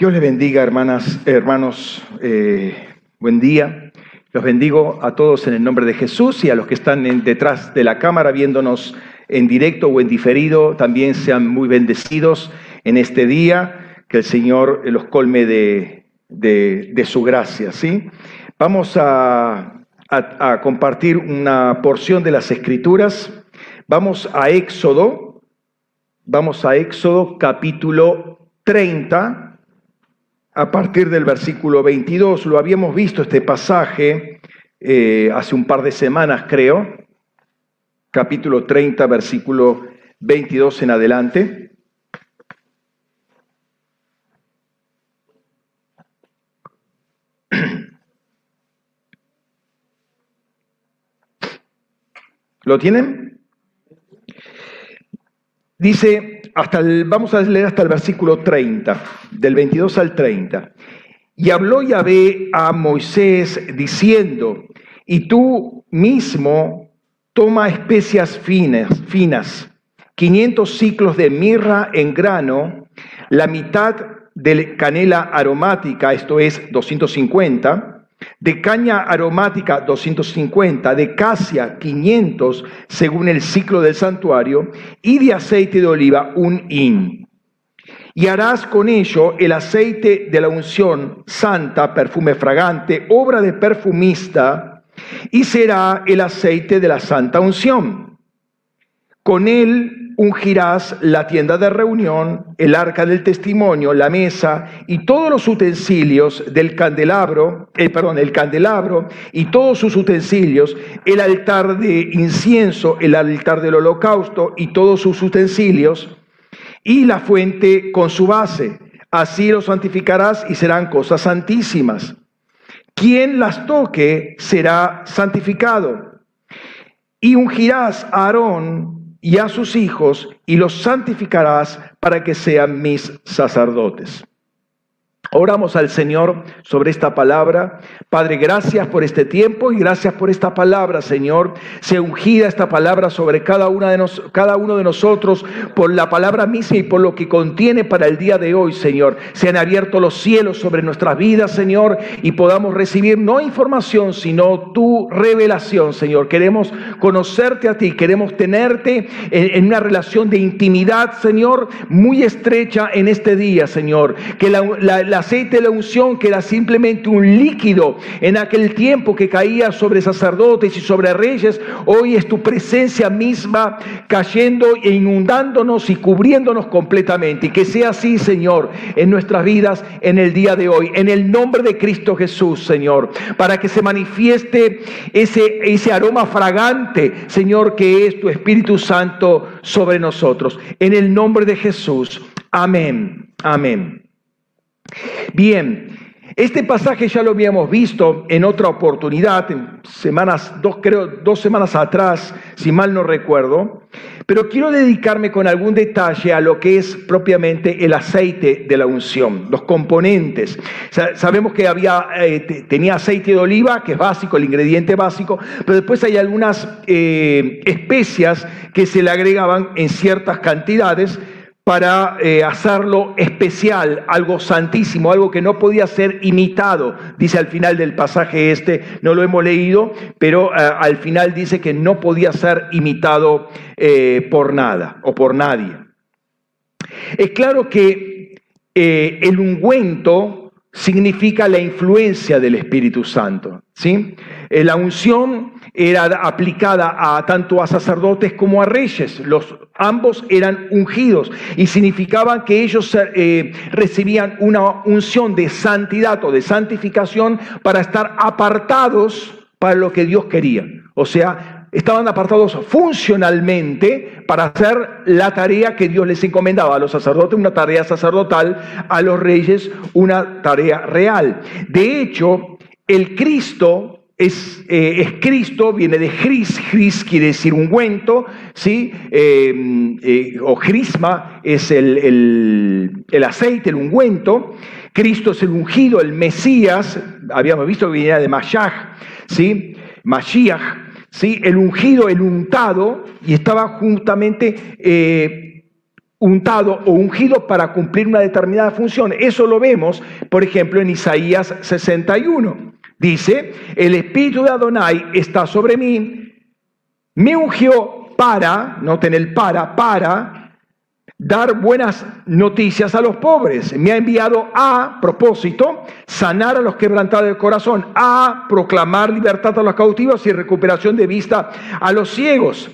Dios les bendiga, hermanas, hermanos. eh, buen día. Los bendigo a todos en el nombre de Jesús y a los que están detrás de la cámara viéndonos en directo o en diferido, también sean muy bendecidos en este día. Que el Señor los colme de, de- de su gracia. ¿sí? Vamos a, a- a compartir una porción de las Escrituras. Vamos a Éxodo. Vamos a Éxodo capítulo 30 a partir del versículo 22. Lo habíamos visto este pasaje eh, hace un par de semanas, creo. Capítulo 30, versículo 22 en adelante. ¿Lo tienen? Dice, hasta vamos a leer hasta el versículo 30, del 22 al 30. Y habló Yahvé a Moisés diciendo, y tú mismo toma especias finas, finas, 500 ciclos de mirra en grano, la mitad de canela aromática, esto es 250, de caña aromática 250, de casia 500 según el ciclo del santuario, y de aceite de oliva un hin. Y harás con ello el aceite de la unción santa, perfume fragante, obra de perfumista, y será el aceite de la santa unción. Con él ungirás la tienda de reunión, el arca del testimonio, la mesa y todos los utensilios del candelabro, eh, perdón, el candelabro y todos sus utensilios, el altar de incienso, el altar del holocausto y todos sus utensilios, y la fuente con su base. Así los santificarás y serán cosas santísimas. Quien las toque será santificado. Y ungirás a Aarón y a sus hijos y los santificarás para que sean mis sacerdotes. Oramos al Señor sobre esta palabra. Padre, gracias por este tiempo y gracias por esta palabra, Señor. Se ungida esta palabra sobre cada, una de nos, uno de nosotros por la palabra misma y por lo que contiene para el día de hoy, Señor. Se han abierto los cielos sobre nuestras vidas, Señor, y podamos recibir no información, sino tu revelación, Señor. Queremos conocerte a ti, queremos tenerte en, una relación de intimidad, Señor, muy estrecha en este día, Señor. Que la, aceite de la unción, que era simplemente un líquido en aquel tiempo que caía sobre sacerdotes y sobre reyes, hoy es tu presencia misma cayendo e inundándonos y cubriéndonos completamente. Y que sea así, Señor, en nuestras vidas en el día de hoy, en el nombre de Cristo Jesús, Señor, para que se manifieste ese, ese aroma fragante, Señor, que es tu Espíritu Santo sobre nosotros. En el nombre de Jesús. Amén. Amén. Bien, este pasaje ya lo habíamos visto en otra oportunidad, en semanas, dos, creo, dos semanas atrás, si mal no recuerdo, pero quiero dedicarme con algún detalle a lo que es propiamente el aceite de la unción, los componentes. Sa- Sabemos que había, eh, te- tenía aceite de oliva, que es básico, el ingrediente básico, pero después hay algunas eh, especias que se le agregaban en ciertas cantidades para eh, hacerlo especial, algo santísimo, algo que no podía ser imitado. Dice al final del pasaje este, no lo hemos leído, pero eh, al final dice que no podía ser imitado eh, por nada o por nadie. Es claro que el ungüento significa la influencia del Espíritu Santo. ¿sí? La unción era aplicada a tanto a sacerdotes como a reyes. Los, ambos eran ungidos y significaban que ellos eh, recibían una unción de santidad o de santificación para estar apartados para lo que Dios quería. O sea, estaban apartados funcionalmente para hacer la tarea que Dios les encomendaba. A los sacerdotes una tarea sacerdotal, a los reyes una tarea real. De hecho, el Cristo es, eh, es, Cristo, viene de Cris, Cris quiere decir ungüento, ¿sí? Eh, eh, o Crisma es el, el, el, aceite, el ungüento. Cristo es el ungido, el Mesías, habíamos visto que venía de Mashiach, ¿sí? Mashiach, ¿sí? El ungido, el untado, y estaba justamente untado o ungido para cumplir una determinada función. Eso lo vemos, por ejemplo, en Isaías 61. Dice, el espíritu de Adonai está sobre mí, me ungió para, noten el para, para dar buenas noticias a los pobres. Me ha enviado a propósito, sanar a los quebrantados de corazón, a proclamar libertad a los cautivos y recuperación de vista a los ciegos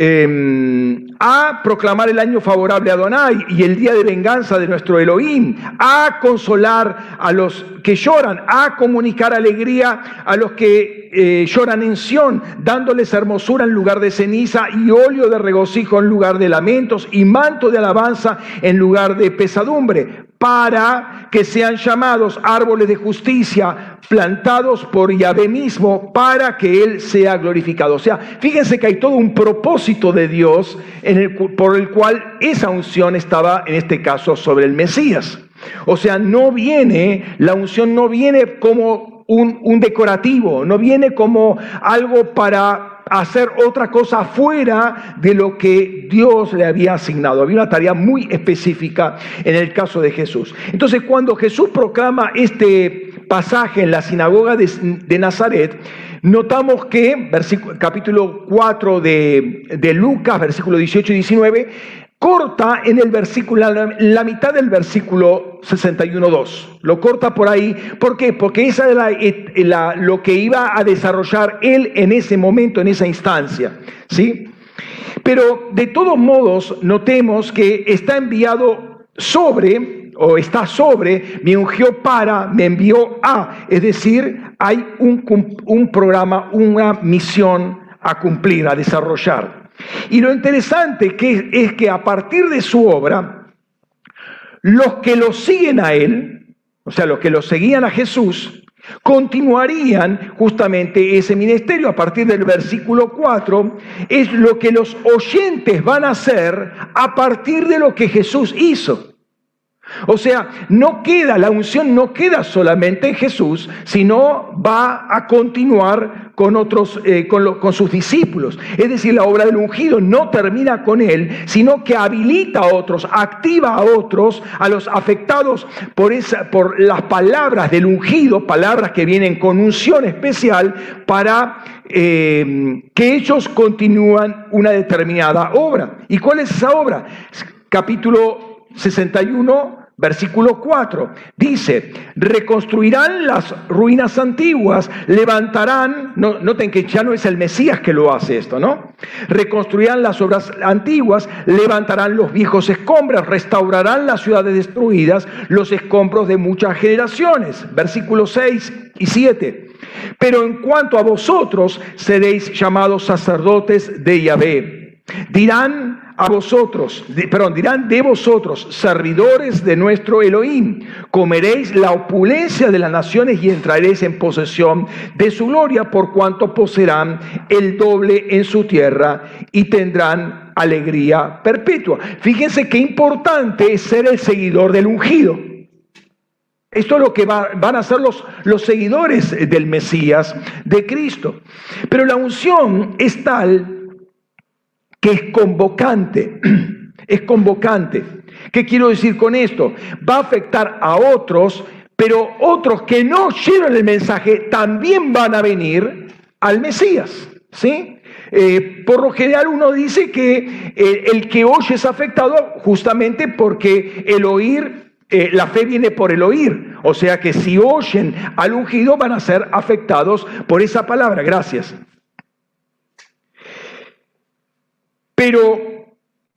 Em, a proclamar el año favorable a Adonai y el día de venganza de nuestro Elohim, a consolar a los que lloran, a comunicar alegría a los que eh, lloran en Sión, dándoles hermosura en lugar de ceniza y óleo de regocijo en lugar de lamentos y manto de alabanza en lugar de pesadumbre, para que sean llamados árboles de justicia, plantados por Yahvé mismo, para que Él sea glorificado. O sea, fíjense que hay todo un propósito de Dios en el, por el cual esa unción estaba, en este caso, sobre el Mesías. O sea, no viene, la unción no viene como un, decorativo, no viene como algo para hacer otra cosa fuera de lo que Dios le había asignado. Había una tarea muy específica en el caso de Jesús. Entonces, cuando Jesús proclama este pasaje en la sinagoga de, Nazaret, notamos que, capítulo 4 de, de Lucas, versículo 18 y 19, corta en el versículo, la mitad del versículo 61.2. Lo corta por ahí. ¿Por qué? Porque esa era la, lo que iba a desarrollar él en ese momento, en esa instancia. ¿Sí? Pero de todos modos, notemos que está enviado sobre, o está sobre, me ungió para, me envió a. Es decir, hay un, un programa, una misión a cumplir, a desarrollar. Y lo interesante que es que a partir de su obra, los que lo siguen a él, o sea, los que lo seguían a Jesús, continuarían justamente ese ministerio. A partir del versículo 4 es lo que los oyentes van a hacer a partir de lo que Jesús hizo. O sea, no queda, la unción no queda solamente en Jesús, sino va a continuar con otros, eh, con, sus discípulos. Es decir, la obra del ungido no termina con él, sino que habilita a otros, activa a otros, a los afectados por, esa, por las palabras del ungido, palabras que vienen con unción especial para eh, que ellos continúan una determinada obra. ¿Y cuál es esa obra? Capítulo 61, Versículo 4 dice, reconstruirán las ruinas antiguas, levantarán, no, noten que ya no es el Mesías que lo hace esto, ¿no? Reconstruirán las obras antiguas, levantarán los viejos escombros, restaurarán las ciudades destruidas, los escombros de muchas generaciones. Versículos 6 y 7. Pero en cuanto a vosotros, seréis llamados sacerdotes de Yahvé. Dirán a vosotros, perdón, dirán de vosotros, servidores de nuestro Elohim, comeréis la opulencia de las naciones y entraréis en posesión de su gloria, por cuanto poseerán el doble en su tierra y tendrán alegría perpetua. Fíjense qué importante es ser el seguidor del ungido. Esto es lo que van a ser los, los seguidores del Mesías, de Cristo. Pero la unción es tal que es convocante, es convocante. ¿Qué quiero decir con esto? Va a afectar a otros, pero otros que no llevan el mensaje también van a venir al Mesías, ¿sí? Eh, por lo general uno dice que eh, el que oye es afectado justamente porque el oír, eh, la fe viene por el oír. O sea que si oyen al ungido van a ser afectados por esa palabra. Gracias. Pero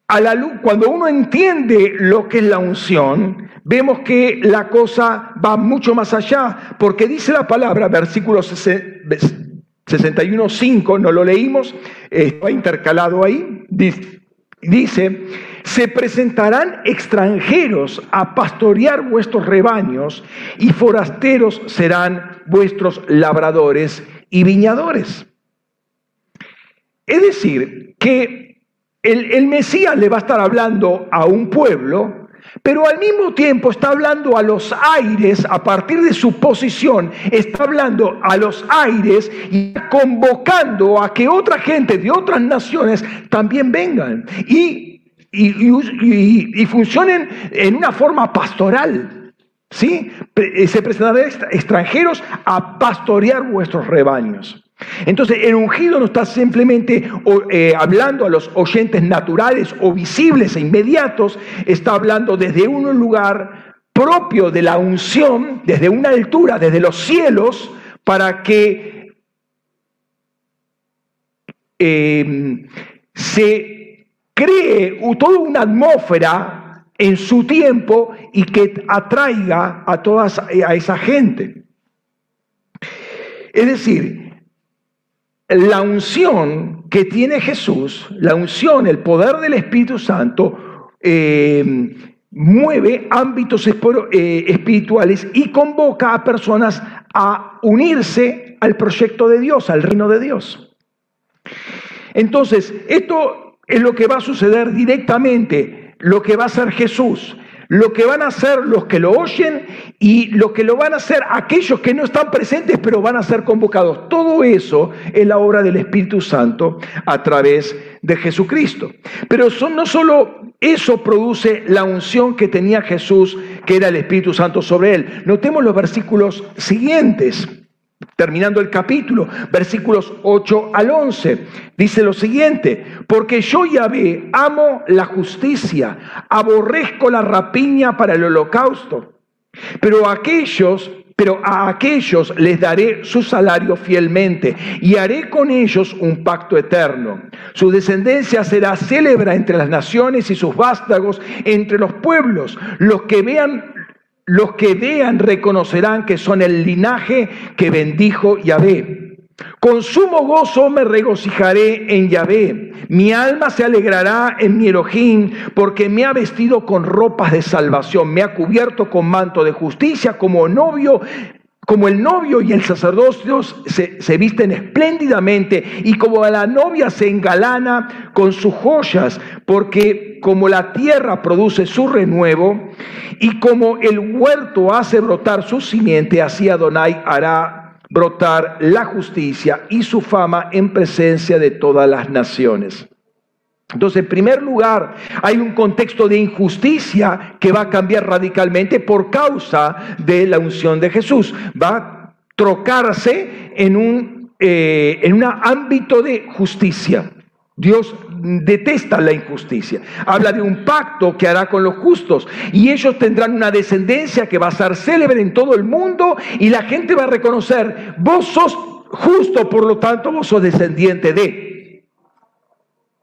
a la luz, cuando uno entiende lo que es la unción, vemos que la cosa va mucho más allá, porque dice la palabra, versículo 61.5, no lo leímos, está intercalado ahí, dice, se presentarán extranjeros a pastorear vuestros rebaños y forasteros serán vuestros labradores y viñadores. Es decir, que el, Mesías le va a estar hablando a un pueblo Pero al mismo tiempo está hablando a los aires, a partir de su posición, está hablando a los aires y convocando a que otra gente de otras naciones también vengan y, y, funcionen en una forma pastoral. ¿sí? Eh, se presentarán extranjeros a pastorear vuestros rebaños. Entonces, el ungido no está simplemente eh, hablando a los oyentes naturales o visibles e inmediatos, está hablando desde un lugar propio de la unción, desde una altura, desde los cielos, para que em, se cree toda una atmósfera en su tiempo y que atraiga a toda a esa gente. Es decir, la unción que tiene Jesús, la unción, el poder del Espíritu Santo, eh, mueve ámbitos eh, espirituales y convoca a personas a unirse al proyecto de Dios, al reino de Dios. Entonces, esto es lo que va a suceder directamente, lo que va a hacer Jesús lo que van a hacer los que lo oyen y lo que lo van a hacer aquellos que no están presentes pero van a ser convocados. Todo eso es la obra del Espíritu Santo a través de Jesucristo. Pero son, no solo eso produce la unción que tenía Jesús, que era el Espíritu Santo sobre él. Notemos los versículos siguientes. Terminando el capítulo, versículos 8 al 11, dice lo siguiente, porque yo Yahvé amo la justicia, aborrezco la rapiña para el holocausto, pero aquellos, pero a aquellos les daré su salario fielmente y haré con ellos un pacto eterno. Su descendencia será célebra entre las naciones y sus vástagos entre los pueblos. Los que vean los que vean reconocerán que son el linaje que bendijo Yahvé. Con sumo gozo me regocijaré en Yahvé. Mi alma se alegrará en mi Elohim, porque me ha vestido con ropas de salvación, me ha cubierto con manto de justicia, como novio como el novio y el sacerdocio se, se, visten espléndidamente y como la novia se engalana con sus joyas, porque como la tierra produce su renuevo y como el huerto hace brotar su simiente, así Adonai hará brotar la justicia y su fama en presencia de todas las naciones. Entonces, en primer lugar, hay un contexto de injusticia que va a cambiar radicalmente por causa de la unción de Jesús. Va a trocarse en un eh, en ámbito de justicia. Dios detesta la injusticia. Habla de un pacto que hará con los justos y ellos tendrán una descendencia que va a ser célebre en todo el mundo y la gente va a reconocer, vos sos justo, por lo tanto vos sos descendiente de.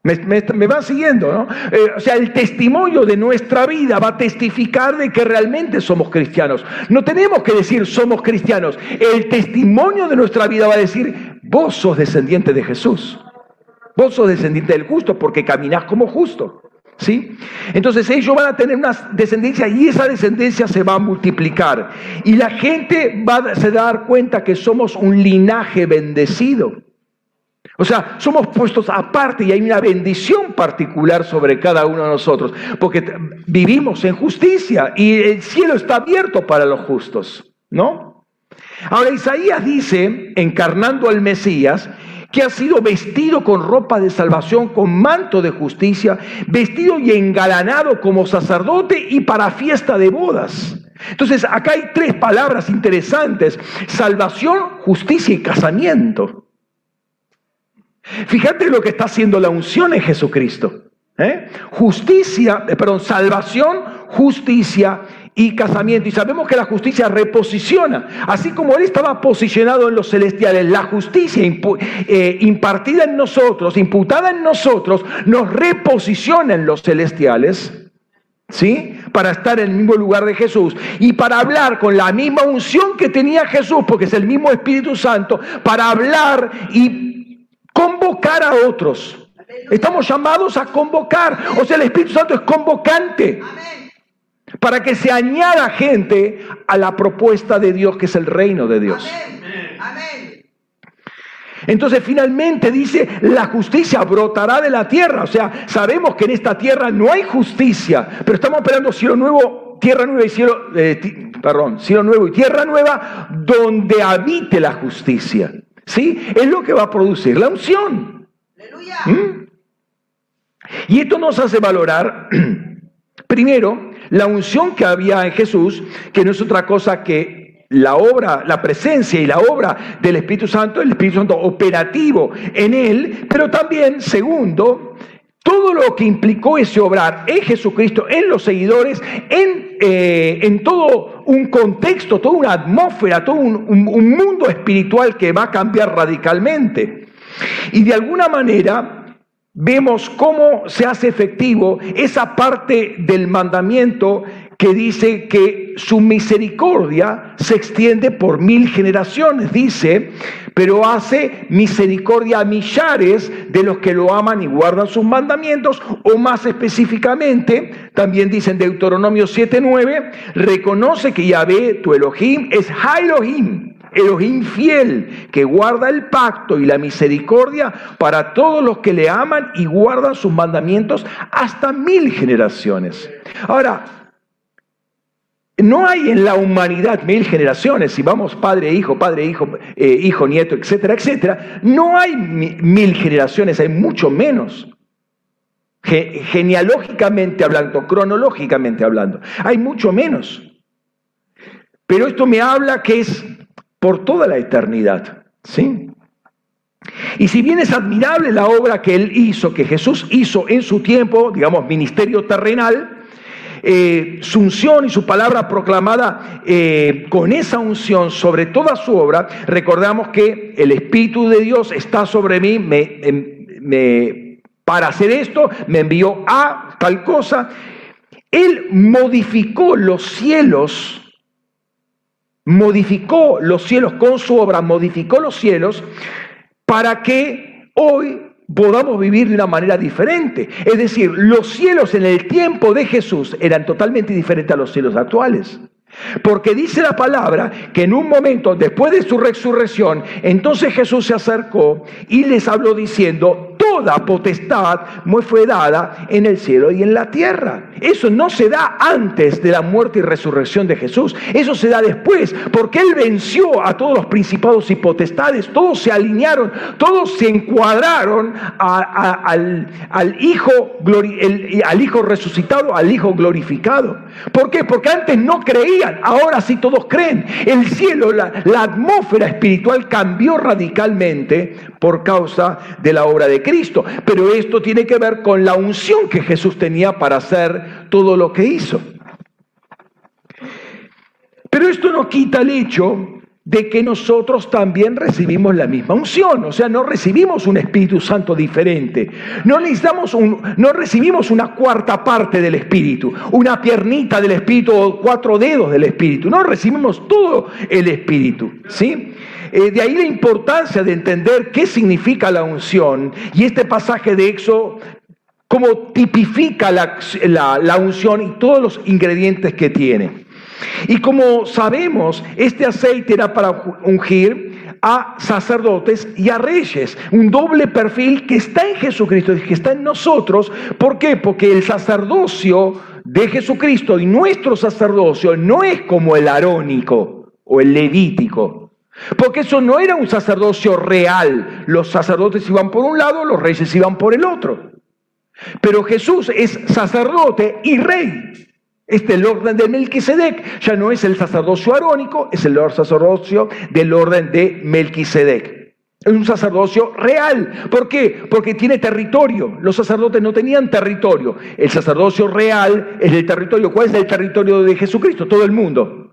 Me, van siguiendo, ¿no? Eh, o sea, el testimonio de nuestra vida va a testificar de que realmente somos cristianos. No tenemos que decir somos cristianos. El testimonio de nuestra vida va a decir, vos sos descendiente de Jesús. Vos sos descendiente del justo porque caminás como justo. ¿Sí? Entonces ellos van a tener una descendencia y esa descendencia se va a multiplicar. Y la gente va a, se va dar cuenta que somos un linaje bendecido. O sea, somos puestos aparte y hay una bendición particular sobre cada uno de nosotros, porque vivimos en justicia y el cielo está abierto para los justos, ¿no? Ahora Isaías dice, encarnando al Mesías, que ha sido vestido con ropa de salvación, con manto de justicia, vestido y engalanado como sacerdote y para fiesta de bodas. Entonces, acá hay tres palabras interesantes, salvación, justicia y casamiento. Fíjate lo que está haciendo la unción en Jesucristo. ¿eh? Justicia, eh, perdón, salvación, justicia y casamiento. Y sabemos que la justicia reposiciona. Así como Él estaba posicionado en los celestiales, la justicia eh, impartida en nosotros, imputada en nosotros, nos reposiciona en los celestiales. ¿Sí? Para estar en el mismo lugar de Jesús y para hablar con la misma unción que tenía Jesús, porque es el mismo Espíritu Santo, para hablar y convocar a otros. Estamos llamados a convocar. O sea, el Espíritu Santo es convocante. Para que se añada gente a la propuesta de Dios, que es el reino de Dios. Entonces finalmente dice, la justicia brotará de la tierra. O sea, sabemos que en esta tierra no hay justicia, pero estamos esperando cielo nuevo, tierra nueva y cielo, eh, perdón, cielo nuevo y tierra nueva, donde habite la justicia. ¿Sí? Es lo que va a producir la unción. ¿Mm? Y esto nos hace valorar, primero, la unción que había en Jesús, que no es otra cosa que la obra, la presencia y la obra del Espíritu Santo, el Espíritu Santo operativo en él, pero también, segundo, todo lo que implicó ese obrar en Jesucristo, en los seguidores, en, eh, en todo un contexto, toda una atmósfera, todo un, un mundo espiritual que va a cambiar radicalmente. Y de alguna manera vemos cómo se hace efectivo esa parte del mandamiento que dice que su misericordia se extiende por mil generaciones, dice, pero hace misericordia a millares de los que lo aman y guardan sus mandamientos, o más específicamente, también dice en Deuteronomio 7:9, reconoce que Yahvé, tu Elohim, es Ha Elohim, Elohim fiel, que guarda el pacto y la misericordia para todos los que le aman y guardan sus mandamientos hasta mil generaciones. Ahora, no hay en la humanidad mil generaciones, si vamos padre, hijo, padre, hijo, eh, hijo, nieto, etcétera, etcétera. No hay mil generaciones, hay mucho menos. genealógicamente hablando, cronológicamente hablando, hay mucho menos. Pero esto me habla que es por toda la eternidad, ¿sí? Y si bien es admirable la obra que él hizo, que Jesús hizo en su tiempo, digamos, ministerio terrenal, eh, su unción y su palabra proclamada eh, con esa unción sobre toda su obra, recordamos que el Espíritu de Dios está sobre mí em, para hacer esto, me envió a tal cosa. Él modificó los cielos, modificó los cielos con su obra, modificó los cielos para que hoy podamos vivir de una manera diferente. Es decir, los cielos en el tiempo de Jesús eran totalmente diferentes a los cielos actuales. Porque dice la palabra que en un momento después de su resurrección, entonces Jesús se acercó y les habló diciendo, toda potestad me fue dada en el cielo y en la tierra. Eso no se da antes de la muerte y resurrección de Jesús. Eso se da después, porque Él venció a todos los principados y potestades. Todos se alinearon, todos se encuadraron al, Hijo, al Hijo resucitado, al Hijo glorificado. ¿Por qué? Porque antes no creían, ahora sí todos creen. El cielo, la, la atmósfera espiritual cambió radicalmente por causa de la obra de Cristo. Pero esto tiene que ver con la unción que Jesús tenía para hacer todo lo que hizo. Pero esto no quita el hecho de que nosotros también recibimos la misma unción, o sea, no recibimos un Espíritu Santo diferente, no necesitamos un, no recibimos una cuarta parte del Espíritu, una piernita del Espíritu o cuatro dedos del Espíritu, no recibimos todo el Espíritu, ¿sí? Eh, de ahí la importancia de entender qué significa la unción. Y este pasaje de Éxodo, cómo tipifica la, la unción y todos los ingredientes que tiene. Y como sabemos, este aceite era para ungir a sacerdotes y a reyes, un doble perfil que está en Jesucristo y que está en nosotros. ¿Por qué? Porque el sacerdocio de Jesucristo y nuestro sacerdocio no es como el arónico o el levítico. Porque eso no era un sacerdocio real. Los sacerdotes iban por un lado, los reyes iban por el otro. Pero Jesús es sacerdote y rey. Este el orden de Melquisedec ya no es el sacerdocio arónico, es el sacerdocio del orden de Melquisedec. Es un sacerdocio real. ¿Por qué? Porque tiene territorio. Los sacerdotes no tenían territorio. El sacerdocio real es el territorio. ¿Cuál es el territorio de Jesucristo? Todo el mundo.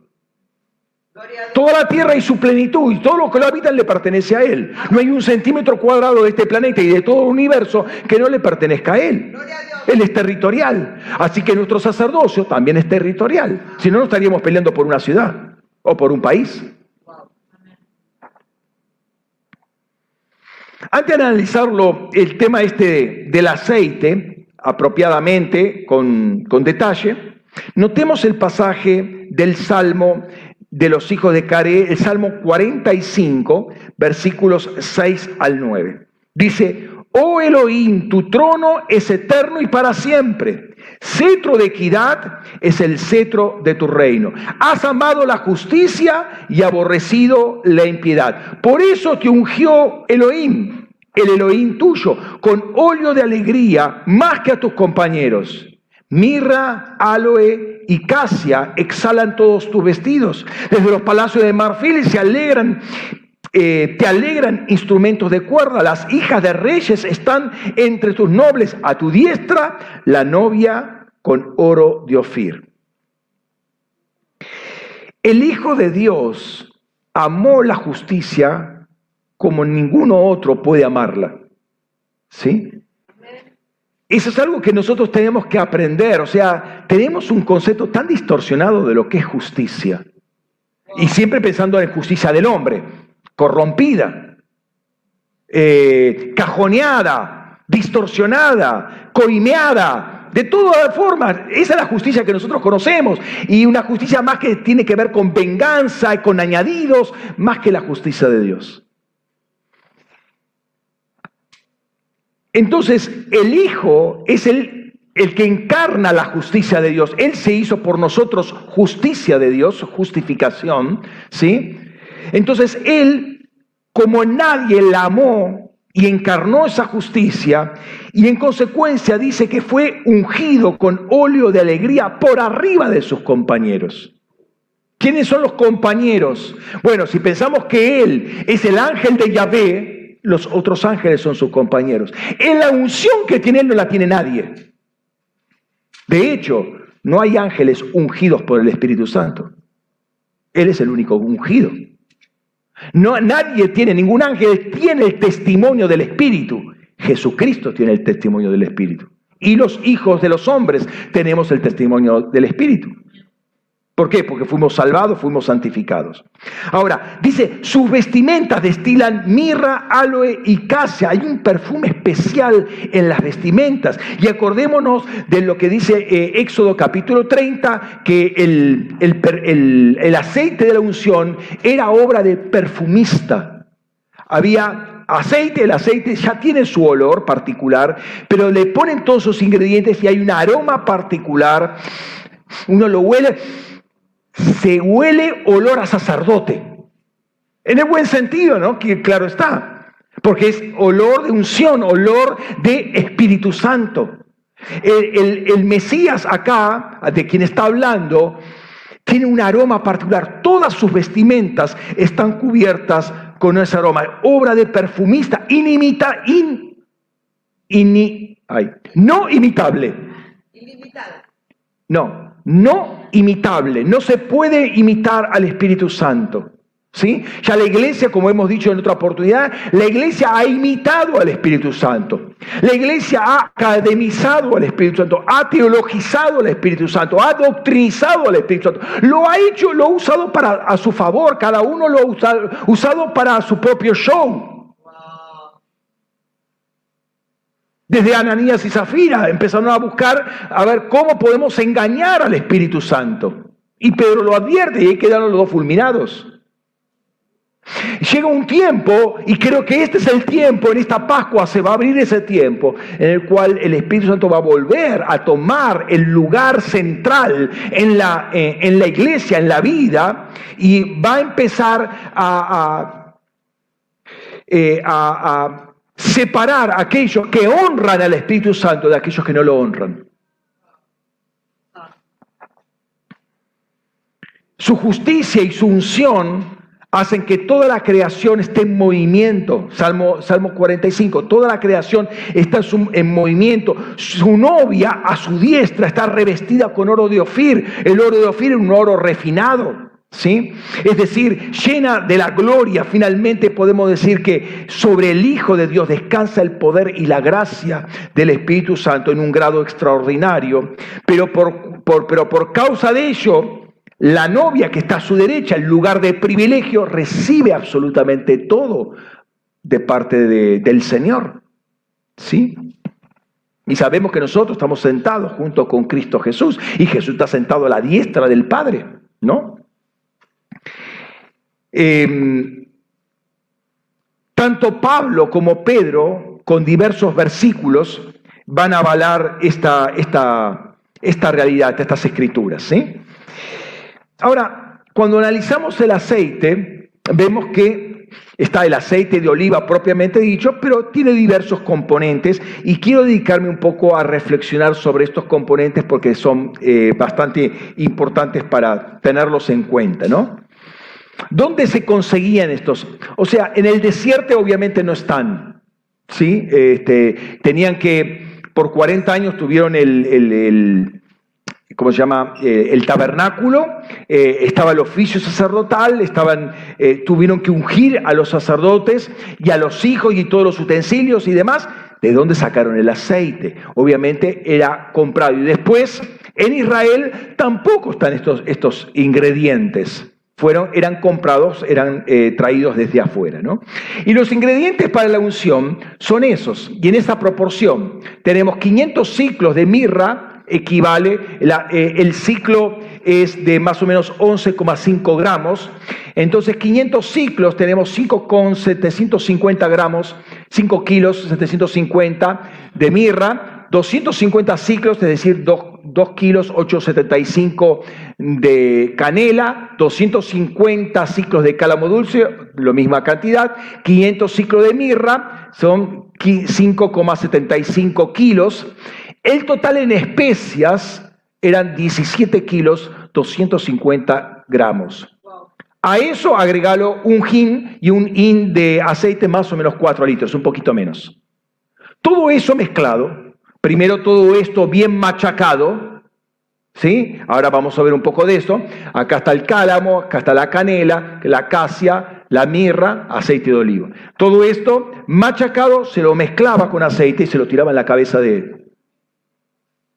Toda la tierra y su plenitud y todo lo que lo habitan le pertenece a Él. No hay un centímetro cuadrado de este planeta y de todo el universo que no le pertenezca a Él. Él es territorial. Así que nuestro sacerdocio también es territorial. Si no, no estaríamos peleando por una ciudad o por un país. Antes de analizarlo, el tema este del aceite, apropiadamente, con, con detalle, notemos el pasaje del Salmo de los hijos de Care, el Salmo 45, versículos 6 al 9. Dice, oh Elohim, tu trono es eterno y para siempre. Cetro de equidad es el cetro de tu reino. Has amado la justicia y aborrecido la impiedad. Por eso te ungió Elohim, el Elohim tuyo, con óleo de alegría más que a tus compañeros. Mirra, aloe y casia exhalan todos tus vestidos. Desde los palacios de marfil se alegran, eh, te alegran instrumentos de cuerda. Las hijas de reyes están entre tus nobles. A tu diestra, la novia con oro de Ofir. El Hijo de Dios amó la justicia como ninguno otro puede amarla. ¿Sí? Eso es algo que nosotros tenemos que aprender. O sea, tenemos un concepto tan distorsionado de lo que es justicia. Y siempre pensando en justicia del hombre, corrompida, eh, cajoneada, distorsionada, coimeada, de todas formas. Esa es la justicia que nosotros conocemos. Y una justicia más que tiene que ver con venganza y con añadidos, más que la justicia de Dios. Entonces, el Hijo es el, el, que encarna la justicia de Dios. Él se hizo por nosotros justicia de Dios, justificación, ¿sí? Entonces, Él, como nadie la amó y encarnó esa justicia, y en consecuencia dice que fue ungido con óleo de alegría por arriba de sus compañeros. ¿Quiénes son los compañeros? Bueno, si pensamos que Él es el ángel de Yahvé, los otros ángeles son sus compañeros. En la unción que tiene él no la tiene nadie. De hecho, no hay ángeles ungidos por el Espíritu Santo. Él es el único ungido. No, nadie tiene, ningún ángel tiene el testimonio del Espíritu. Jesucristo tiene el testimonio del Espíritu. Y los hijos de los hombres tenemos el testimonio del Espíritu. ¿Por qué? Porque fuimos salvados, fuimos santificados. Ahora, dice, sus vestimentas destilan mirra, aloe y casia. Hay un perfume especial en las vestimentas. Y acordémonos de lo que dice eh, Éxodo capítulo 30, que el, el aceite de la unción era obra de perfumista. Había aceite, el aceite ya tiene su olor particular, pero le ponen todos sus ingredientes y hay un aroma particular. Uno lo huele se huele olor a sacerdote. En el buen sentido, ¿no? Que claro está. Porque es olor de unción, olor de Espíritu Santo. El, Mesías acá, de quien está hablando, tiene un aroma particular. Todas sus vestimentas están cubiertas con ese aroma. Obra de perfumista, inimita, in, no imitable. No, no imitable, no se puede imitar al Espíritu Santo. ¿Sí? Ya la iglesia, como hemos dicho en otra oportunidad, la iglesia ha imitado al Espíritu Santo. La iglesia ha academizado al Espíritu Santo, ha teologizado al Espíritu Santo, ha doctrinizado al Espíritu Santo. Lo ha hecho, lo ha usado para, a su favor, cada uno lo ha usado para su propio show. Desde Ananías y Zafira empezaron a buscar a ver cómo podemos engañar al Espíritu Santo. Y Pedro lo advierte y ahí quedaron los dos fulminados. Llega un tiempo, y creo que este es el tiempo, en esta Pascua se va a abrir ese tiempo, en el cual el Espíritu Santo va a volver a tomar el lugar central en la, eh, en la iglesia, en la vida, y va a empezar a, a, eh, a separar a aquellos que honran al Espíritu Santo de aquellos que no lo honran. Su justicia y su unción hacen que toda la creación esté en movimiento. Salmo, Salmo 45, toda la creación está en movimiento. Su novia a su diestra está revestida con oro de Ofir. El oro de Ofir es un oro refinado. ¿Sí? Es decir, llena de la gloria, finalmente podemos decir que sobre el Hijo de Dios descansa el poder y la gracia del Espíritu Santo en un grado extraordinario, pero por, pero por causa de ello, la novia que está a su derecha, en lugar de privilegio, recibe absolutamente todo de parte del Señor. ¿Sí? Y sabemos que nosotros estamos sentados junto con Cristo Jesús y Jesús está sentado a la diestra del Padre, ¿no? Em, tanto Pablo como Pedro, con diversos versículos, van a avalar esta, esta, esta realidad, estas escrituras. ¿sí? Ahora, cuando analizamos el aceite, vemos que está el aceite de oliva propiamente dicho, pero tiene diversos componentes y quiero dedicarme un poco a reflexionar sobre estos componentes porque son eh, bastante importantes para tenerlos en cuenta, ¿no? ¿Dónde se conseguían estos? O sea, en el desierto obviamente no están, ¿sí? Este, tenían que, por 40 años tuvieron el ¿cómo se llama? Eh, el tabernáculo, eh, estaba el oficio sacerdotal, estaban, eh, tuvieron que ungir a los sacerdotes y a los hijos y todos los utensilios y demás. ¿De dónde sacaron el aceite? Obviamente era comprado. Y después, en Israel tampoco están estos, estos ingredientes. Fueron, eran comprados, eran traídos desde afuera. ¿no? Y los ingredientes para la unción son esos. Y en esa proporción tenemos 500 ciclos de mirra, equivale, eh, el ciclo es de más o menos 11,5 gramos, entonces 500 ciclos tenemos 5,750 gramos, 5 kilos 750 de mirra, 250 ciclos, es decir, 2, kilos 875 de canela, 250 ciclos de cálamo dulce, la misma cantidad, 500 ciclos de mirra, son 5,75 kilos, el total en especias eran 17 kilos 250 gramos. A eso agregalo un hin y un in de aceite más o menos 4 litros, un poquito menos. Todo eso mezclado, primero todo esto bien machacado, ¿sí? Ahora vamos a ver un poco de esto. Acá está el cálamo, acá está la canela, la acacia, la mirra, aceite de oliva. Todo esto machacado se lo mezclaba con aceite y se lo tiraba en la cabeza de,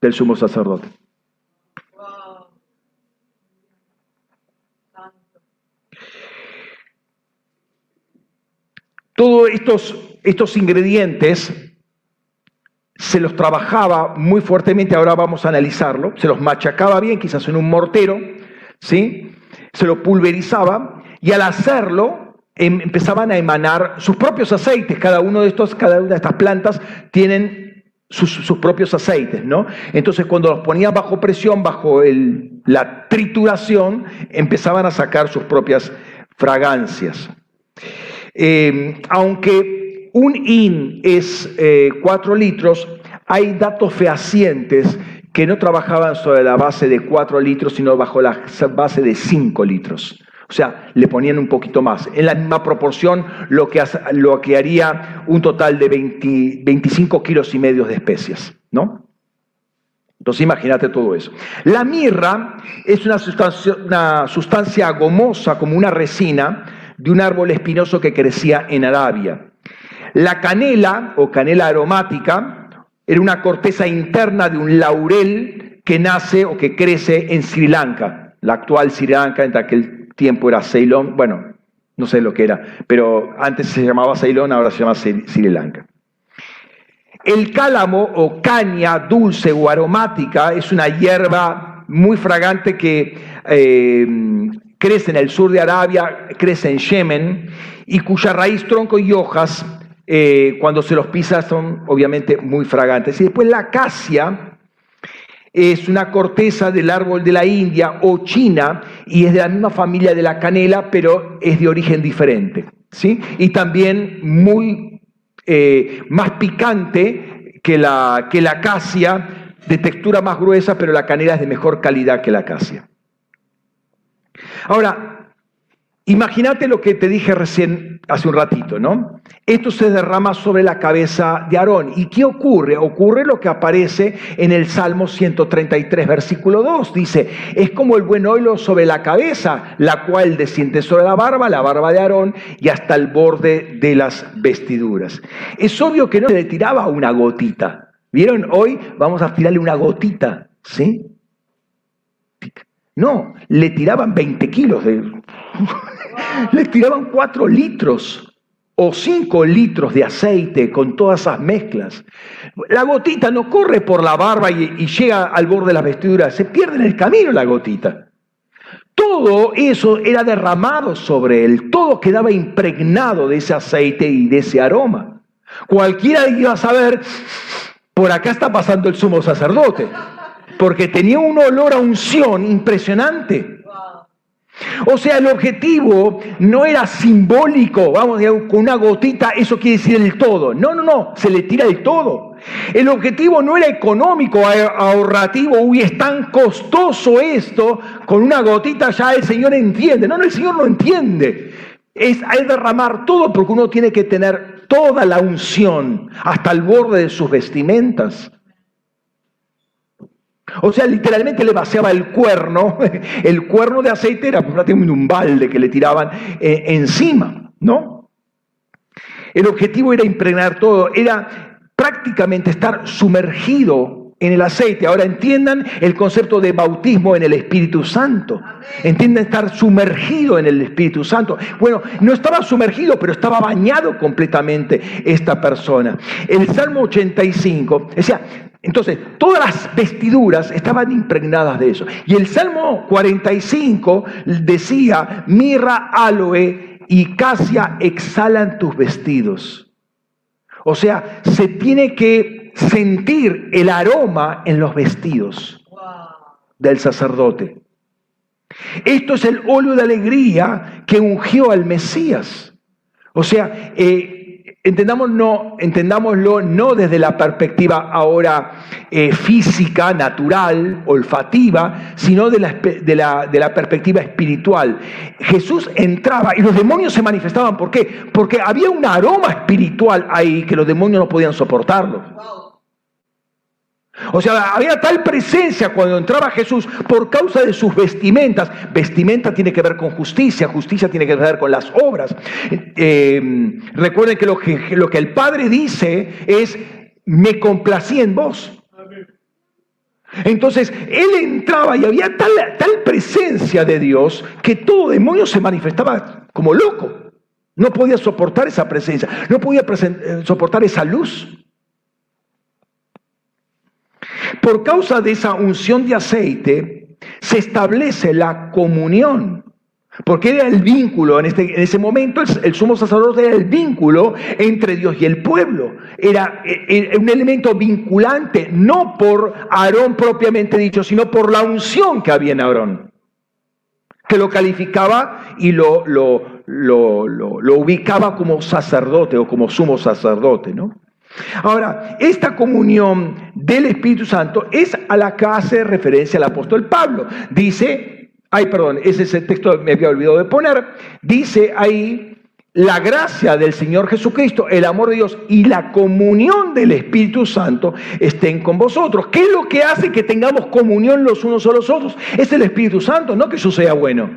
del sumo sacerdote. Todos estos ingredientes se los trabajaba muy fuertemente, ahora vamos a analizarlo, se los machacaba bien, quizás en un mortero, ¿sí? se lo pulverizaba y al hacerlo em, empezaban a emanar sus propios aceites. Cada uno de estos, cada una de estas plantas tienen sus, propios aceites, ¿no? Entonces cuando los ponían bajo presión, bajo la trituración, empezaban a sacar sus propias fragancias. Eh, aunque un IN es eh, 4 litros, hay datos fehacientes que no trabajaban sobre la base de 4 litros, sino bajo la base de 5 litros. O sea, le ponían un poquito más. En la misma proporción, lo que, lo que haría un total de 25 kilos y medio de especias, ¿no? Entonces imagínate todo eso. La mirra es una sustancia gomosa como una resina de un árbol espinoso que crecía en Arabia. La canela o canela aromática era una corteza interna de un laurel que nace o que crece en Sri Lanka, la actual Sri Lanka en aquel tiempo era Ceylon, bueno, no sé lo que era, pero antes se llamaba Ceylon, ahora se llama Sri Lanka. El cálamo o caña dulce o aromática es una hierba muy fragante que eh, crece en el sur de Arabia, crece en Yemen y cuya raíz, tronco y hojas, eh, cuando se los pisa, son obviamente muy fragantes. Y después la acacia es una corteza del árbol de la India o China y es de la misma familia de la canela, pero es de origen diferente. ¿sí? Y también muy eh, más picante que la, que la acacia, de textura más gruesa, pero la canela es de mejor calidad que la acacia. Ahora, Imagínate lo que te dije recién hace un ratito, ¿no? Esto se derrama sobre la cabeza de Aarón. ¿Y qué ocurre? Ocurre lo que aparece en el Salmo 133, versículo 2. Dice, es como el buen oilo sobre la cabeza, la cual desciende sobre la barba, la barba de Aarón, y hasta el borde de las vestiduras. Es obvio que no se le tiraba una gotita. ¿Vieron? Hoy vamos a tirarle una gotita, ¿sí? No, le tiraban 20 kilos de... le tiraban 4 litros o 5 litros de aceite con todas esas mezclas. La gotita no corre por la barba y, llega al borde de las vestiduras, se pierde en el camino la gotita. Todo eso era derramado sobre él, todo quedaba impregnado de ese aceite y de ese aroma. Cualquiera iba a saber, por acá está pasando el sumo sacerdote, porque tenía un olor a unción impresionante. O sea, el objetivo no era simbólico, vamos, con una gotita, eso quiere decir el todo. No, no, no, se le tira el todo. El objetivo no era económico, ahorrativo, uy, es tan costoso esto, con una gotita ya el Señor entiende. No, no, el Señor no entiende. Es, es derramar todo porque uno tiene que tener toda la unción hasta el borde de sus vestimentas. O sea, literalmente le vaciaba el cuerno, el cuerno de aceite era prácticamente un balde que le tiraban eh, encima, ¿no? El objetivo era impregnar todo, era prácticamente estar sumergido en el aceite. Ahora entiendan el concepto de bautismo en el Espíritu Santo. Entiendan estar sumergido en el Espíritu Santo. Bueno, no estaba sumergido, pero estaba bañado completamente esta persona. El Salmo 85, decía, entonces, todas las vestiduras estaban impregnadas de eso. Y el Salmo 45 decía, mirra, aloe y casia exhalan tus vestidos. O sea, se tiene que sentir el aroma en los vestidos del sacerdote. Esto es el óleo de alegría que ungió al Mesías. O sea, eh, Entendámoslo, entendámoslo no desde la perspectiva ahora eh, física, natural, olfativa, sino de la, de, la, de la, perspectiva espiritual. Jesús entraba y los demonios se manifestaban. ¿Por qué? Porque había un aroma espiritual ahí que los demonios no podían soportarlo. O sea, había tal presencia cuando entraba Jesús por causa de sus vestimentas. Vestimenta tiene que ver con justicia, justicia tiene que ver con las obras. Eh, recuerden que lo, que lo que el Padre dice es, me complací en vos. Entonces, él entraba y había tal, tal presencia de Dios que todo demonio se manifestaba como loco. No podía soportar esa presencia, no podía eh, soportar esa luz. Por causa de esa unción de aceite, se establece la comunión. Porque era el vínculo, en, este, ese momento el, sumo sacerdote era el vínculo entre Dios y el pueblo. Era, un elemento vinculante, no por Aarón propiamente dicho, sino por la unción que había en Aarón, que lo calificaba y lo, lo, lo ubicaba como sacerdote o como sumo sacerdote. ¿no? Ahora, esta comunión del Espíritu Santo es a la que hace referencia el apóstol Pablo. Dice, ay, perdón, ese es el texto me había olvidado de poner, dice ahí, la gracia del Señor Jesucristo, el amor de Dios y la comunión del Espíritu Santo estén con vosotros. ¿Qué es lo que hace que tengamos comunión los unos con los otros? Es el Espíritu Santo, no que yo sea bueno.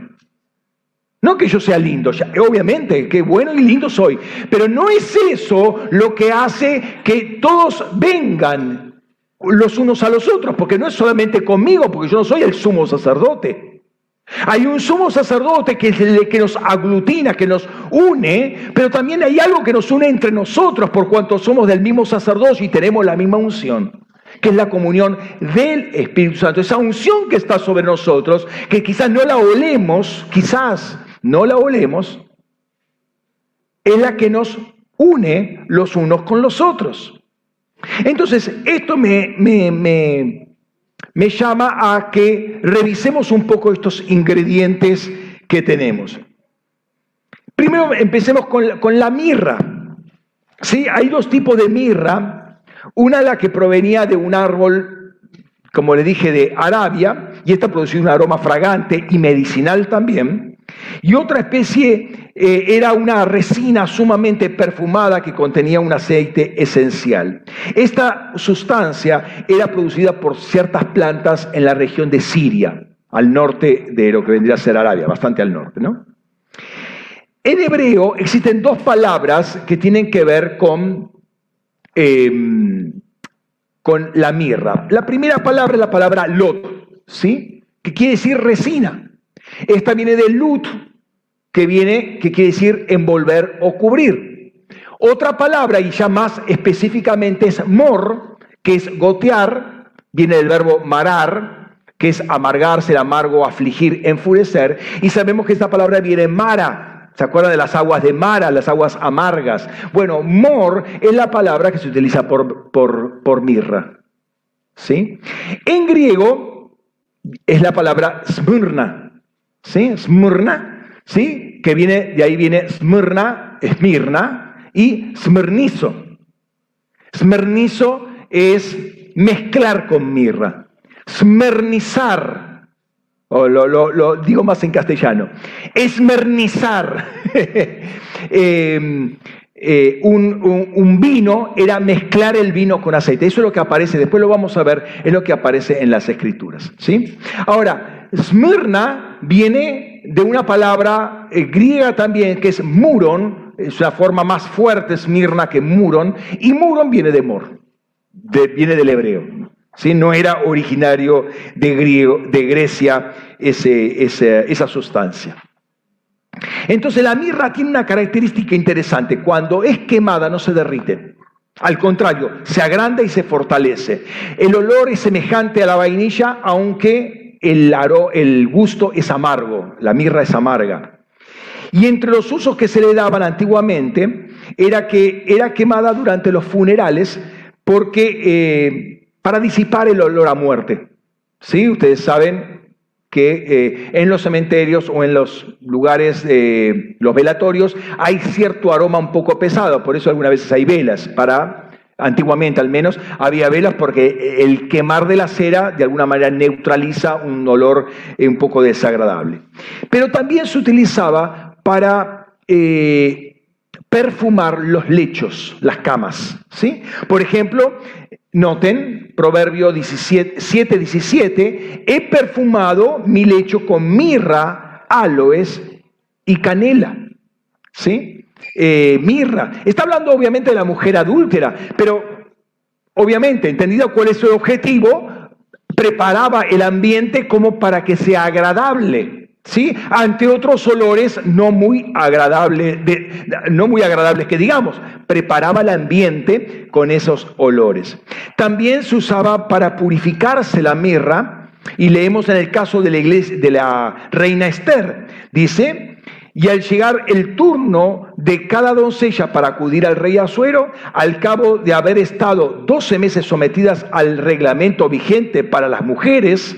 No que yo sea lindo, obviamente, que bueno y lindo soy, pero no es eso lo que hace que todos vengan los unos a los otros, porque no es solamente conmigo, porque yo no soy el sumo sacerdote. Hay un sumo sacerdote que, que nos aglutina, que nos une, pero también hay algo que nos une entre nosotros por cuanto somos del mismo sacerdocio y tenemos la misma unción que es la comunión del Espíritu Santo. Esa unción que está sobre nosotros, que quizás no la olemos, quizás no la olemos, es la que nos une los unos con los otros. Entonces, esto me, me, llama a que revisemos un poco estos ingredientes que tenemos. Primero empecemos con, con la mirra. ¿Sí? Hay dos tipos de mirra. Una la que provenía de un árbol, como le dije, de Arabia, y esta producía un aroma fragante y medicinal también. Y otra especie eh, era una resina sumamente perfumada que contenía un aceite esencial. Esta sustancia era producida por ciertas plantas en la región de Siria, al norte de lo que vendría a ser Arabia, bastante al norte, ¿no? En hebreo existen dos palabras que tienen que ver con, em, con la mirra. La primera palabra es la palabra lot, ¿sí? Que quiere decir resina. Esta viene de lut, que viene, que quiere decir envolver o cubrir. Otra palabra, y ya más específicamente, es mor, que es gotear, viene del verbo marar, que es amargarse, el amargo, afligir, enfurecer. Y sabemos que esta palabra viene Mara. ¿Se acuerdan de las aguas de Mara, las aguas amargas? Bueno, mor es la palabra que se utiliza por, por, mirra. ¿Sí? En griego es la palabra smurna. ¿Sí? Smurna. ¿Sí? Que viene, de ahí viene smurna, esmirna, y smirnizo. Smirnizo es mezclar con mirra. Smernizar, o lo, digo más en castellano, esmernizar. Em, eh, un, vino era mezclar el vino con aceite. Eso es lo que aparece, después lo vamos a ver, es lo que aparece en las escrituras. ¿sí? Ahora, Smyrna viene de una palabra eh, griega también que es muron, es la forma más fuerte Smyrna que muron, y muron viene de mor, viene del hebreo. No era originario de, de Grecia esa sustancia. Entonces la mirra tiene una característica interesante. Cuando es quemada no se derrite. Al contrario, se agranda y se fortalece. El olor es semejante a la vainilla, aunque el, el gusto es amargo. La mirra es amarga. Y entre los usos que se le daban antiguamente era que era quemada durante los funerales porque eh, para disipar el olor a muerte. ¿Sí? Ustedes saben que eh, en los cementerios o en los lugares, eh, los velatorios, hay cierto aroma un poco pesado, por eso algunas veces hay velas, para, antiguamente al menos, había velas porque el quemar de la cera de alguna manera neutraliza un olor eh, un poco desagradable. Pero también se utilizaba para perfumar los lechos, las camas, ¿sí? Por ejemplo, Noten, Proverbio 17, 7, 17, he perfumado mi lecho con mirra, aloes y canela. ¿Sí? Eh, mirra. Está hablando obviamente de la mujer adúltera, pero obviamente, entendido cuál es su objetivo, preparaba el ambiente como para que sea agradable. ¿sí? ante otros olores no muy, agradables, no muy agradables que digamos. Preparaba el ambiente con esos olores. También se usaba para purificarse la mirra, y leemos en el caso de la, iglesia, de la reina Esther, dice, y al llegar el turno de cada doncella para acudir al rey Azuero, al cabo de haber estado 12 meses sometidas al reglamento vigente para las mujeres,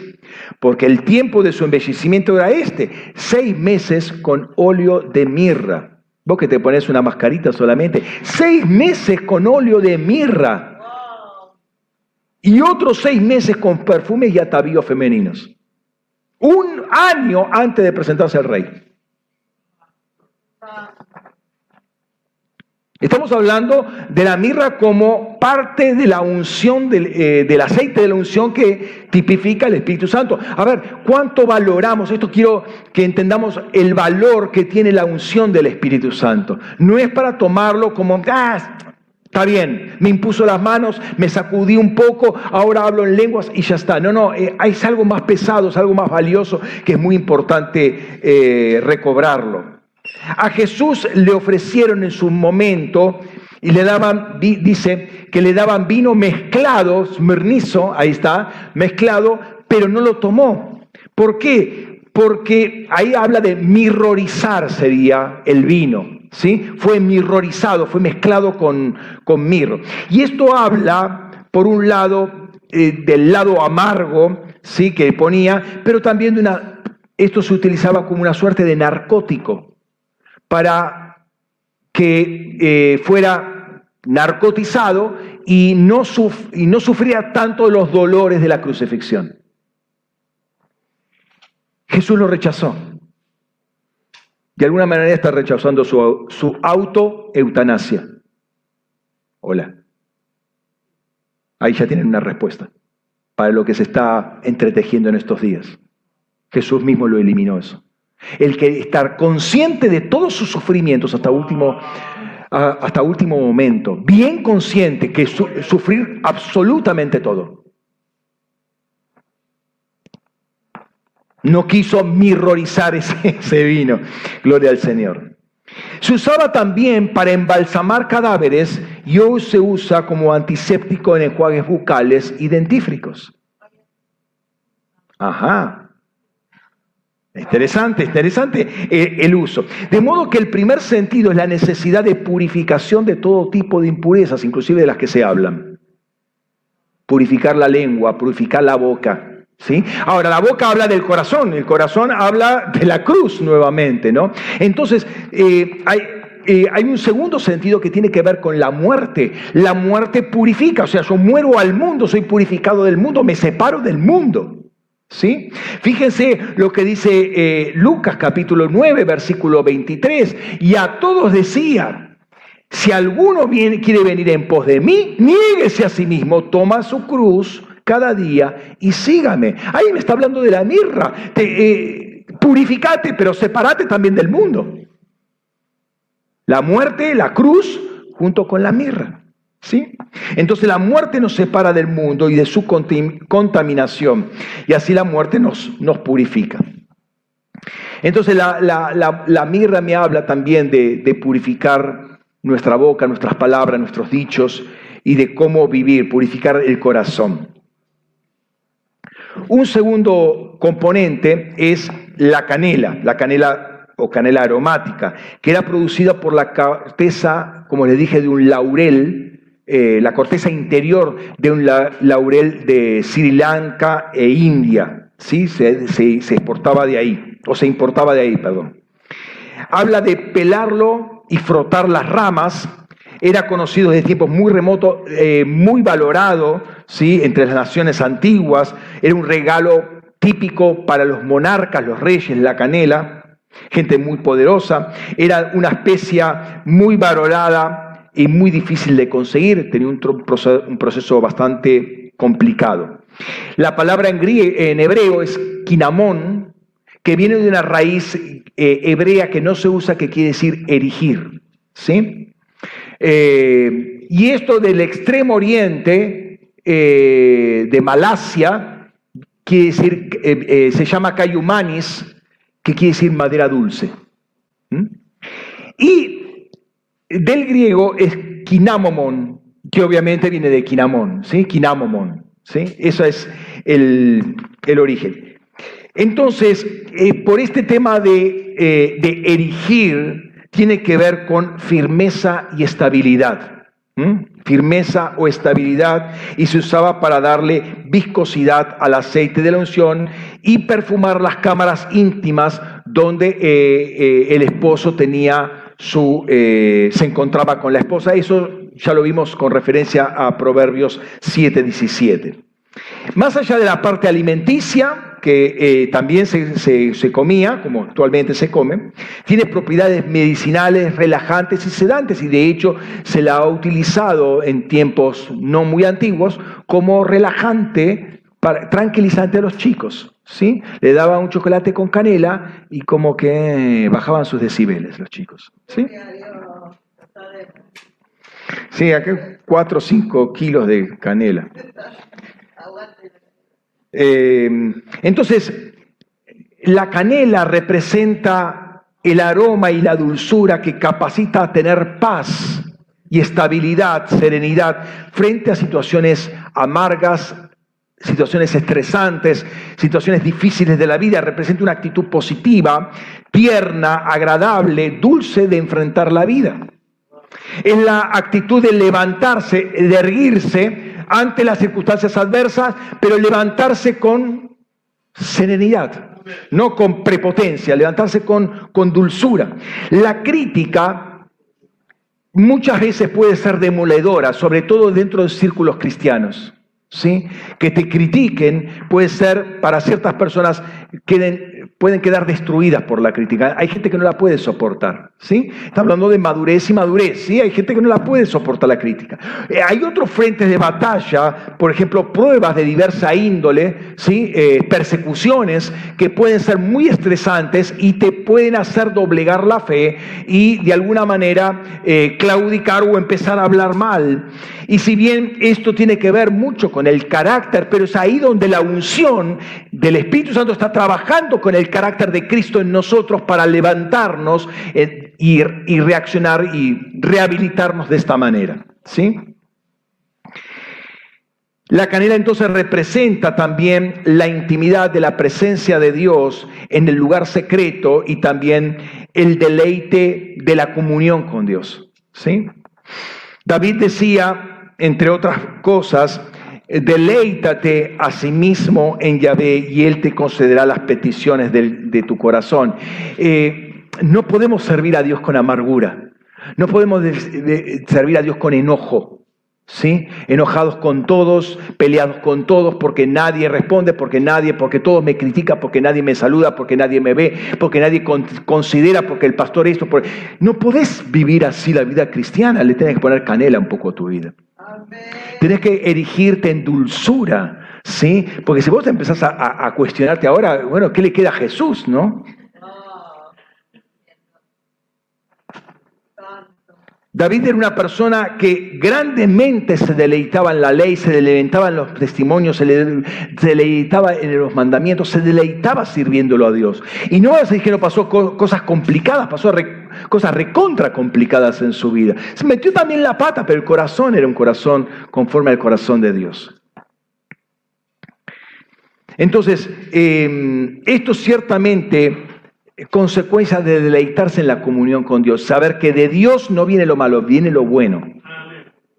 porque el tiempo de su embellecimiento era este, seis meses con óleo de mirra. Vos que te pones una mascarita solamente, seis meses con óleo de mirra. Y otros seis meses con perfumes y atavíos femeninos. Un año antes de presentarse al rey. Estamos hablando de la mirra como parte de la unción, eh, del, aceite de la unción que tipifica el Espíritu Santo. A ver, ¿cuánto valoramos? Esto quiero que entendamos el valor que tiene la unción del Espíritu Santo. No es para tomarlo como, ah, está bien, me impuso las manos, me sacudí un poco, ahora hablo en lenguas y ya está. No, no, eh, hay algo más pesado, es algo más valioso que es muy importante eh, recobrarlo. A Jesús le ofrecieron en su momento y le daban, dice, que le daban vino mezclado, smernizo, ahí está, mezclado, pero no lo tomó. ¿Por qué? Porque ahí habla de mirrorizar sería el vino, ¿sí? Fue mirrorizado, fue mezclado con, con mirro. Y esto habla, por un lado, eh, del lado amargo, ¿sí? Que ponía, pero también de una, esto se utilizaba como una suerte de narcótico para que eh, fuera narcotizado y no, sufría tanto los dolores de la crucifixión. Jesús lo rechazó. De alguna manera está rechazando su, su auto-eutanasia. Hola. Ahí ya tienen una respuesta para lo que se está entretejiendo en estos días. Jesús mismo lo eliminó eso. El que estar consciente de todos sus sufrimientos hasta último, hasta último momento, bien consciente que sufrir absolutamente todo. No quiso mirrorizar ese, ese vino, gloria al Señor. Se usaba también para embalsamar cadáveres y hoy se usa como antiséptico en enjuagues bucales y dentífricos. Ajá. Interesante, interesante eh, el uso. De modo que el primer sentido es la necesidad de purificación de todo tipo de impurezas, inclusive de las que se hablan. Purificar la lengua, purificar la boca. ¿Sí? Ahora, la boca habla del corazón, el corazón habla de la cruz nuevamente, ¿no? Entonces, eh, hay, eh, hay un segundo sentido que tiene que ver con la muerte. La muerte purifica, o sea, yo muero al mundo, soy purificado del mundo, me separo del mundo. ¿Sí? Fíjense lo que dice eh, Lucas capítulo 9, versículo 23. Y a todos decía, si alguno quiere venir en pos de mí, niéguese a sí mismo, toma su cruz cada día y sígame. Ahí me está hablando de la mirra. Eh, purificate, pero separate también del mundo. La muerte, la cruz, junto con la mirra. ¿Sí? Entonces la muerte nos separa del mundo y de su contaminación. Y así la muerte nos, nos purifica. Entonces la, mirra me habla también de, de purificar nuestra boca, nuestras palabras, nuestros dichos y de cómo vivir, purificar el corazón. Un segundo componente es la canela, la canela o canela aromática, que era producida por la corteza, como les dije, de un laurel, eh, la corteza interior de un laurel de Sri Lanka e India. ¿sí? Se, exportaba de ahí, o se importaba de ahí, perdón. Habla de pelarlo y frotar las ramas. Era conocido desde tiempos muy remotos, eh, muy valorado ¿sí? entre las naciones antiguas. Era un regalo típico para los monarcas, los reyes, la canela, gente muy poderosa. Era una especie muy valorada y muy difícil de conseguir, tenía un, proceso bastante complicado. La palabra en, hebreo es kinamón, que viene de una raíz eh, hebrea que no se usa, que quiere decir erigir. ¿sí? Eh, y esto del extremo oriente eh, de Malasia, quiere decir, se llama cayumanis, que quiere decir madera dulce. Y del griego es kinamomon, que obviamente viene de kinamón, ¿sí? Kinamomon, ¿sí? Eso es el, origen. Entonces, eh, por este tema de, eh, de, erigir, tiene que ver con firmeza y estabilidad. Firmeza o estabilidad, y se usaba para darle viscosidad al aceite de la unción y perfumar las cámaras íntimas donde eh, el esposo tenía su, eh, se encontraba con la esposa. Eso ya lo vimos con referencia a Proverbios 7:17. Más allá de la parte alimenticia, que eh, también se, comía, como actualmente se come, tiene propiedades medicinales, relajantes y sedantes, y de hecho se la ha utilizado en tiempos no muy antiguos como relajante, para, tranquilizante a los chicos. ¿sí? Le daba un chocolate con canela y como que bajaban sus decibeles los chicos. ¿sí? Sí, aquí 4 o 5 kilos de canela. Eh, entonces, la canela representa el aroma y la dulzura que capacita a tener paz y estabilidad, serenidad frente a situaciones amargas, situaciones estresantes, situaciones difíciles de la vida, representa una actitud positiva, tierna, agradable, dulce de enfrentar la vida. Es la actitud de levantarse, de erguirse ante las circunstancias adversas, pero levantarse con serenidad, no con prepotencia, levantarse con, con dulzura. La crítica muchas veces puede ser demoledora, sobre todo dentro de círculos cristianos. ¿Sí? Que te critiquen puede ser para ciertas personas queden, pueden quedar destruidas por la crítica. Hay gente que no la puede soportar, ¿sí? Está hablando de madurez y madurez, ¿sí? Hay gente que no la puede soportar la crítica. Eh, hay otros frentes de batalla, por ejemplo, pruebas de diversa índole, ¿sí? Eh, persecuciones que pueden ser muy estresantes y te pueden hacer doblegar la fe y de alguna manera eh, claudicar o empezar a hablar mal. Y si bien esto tiene que ver mucho con el carácter, pero es ahí donde la unción del Espíritu Santo está trabajando con el carácter de Cristo en nosotros para levantarnos eh, y, y reaccionar y rehabilitarnos de esta manera. ¿sí? La canela entonces representa también la intimidad de la presencia de Dios en el lugar secreto y también el deleite de la comunión con Dios. ¿sí? David decía, entre otras cosas, deleítate a sí mismo en Yahvé y Él te concederá las peticiones de, tu corazón. Eh, no podemos servir a Dios con amargura, no podemos servir a Dios con enojo. ¿Sí? Enojados con todos, peleados con todos, porque nadie responde, porque nadie, porque todos me critican, porque nadie me saluda, porque nadie me ve, porque nadie considera, porque el pastor esto. No podés vivir así la vida cristiana, le tienes que poner canela un poco a tu vida. Tienes que erigirte en dulzura, ¿sí? Porque si vos te empezás a, a cuestionarte ahora, bueno, ¿qué le queda a Jesús, no? David era una persona que grandemente se deleitaba en la ley, se deleitaba en los testimonios, se, deleitaba en los mandamientos, se deleitaba sirviéndolo a Dios. Y no es que no pasó cosas complicadas, pasó cosas recontra complicadas en su vida. Se metió también la pata, pero el corazón era un corazón conforme al corazón de Dios. Entonces, eh, esto ciertamente consecuencia de deleitarse en la comunión con Dios, saber que de Dios no viene lo malo, viene lo bueno.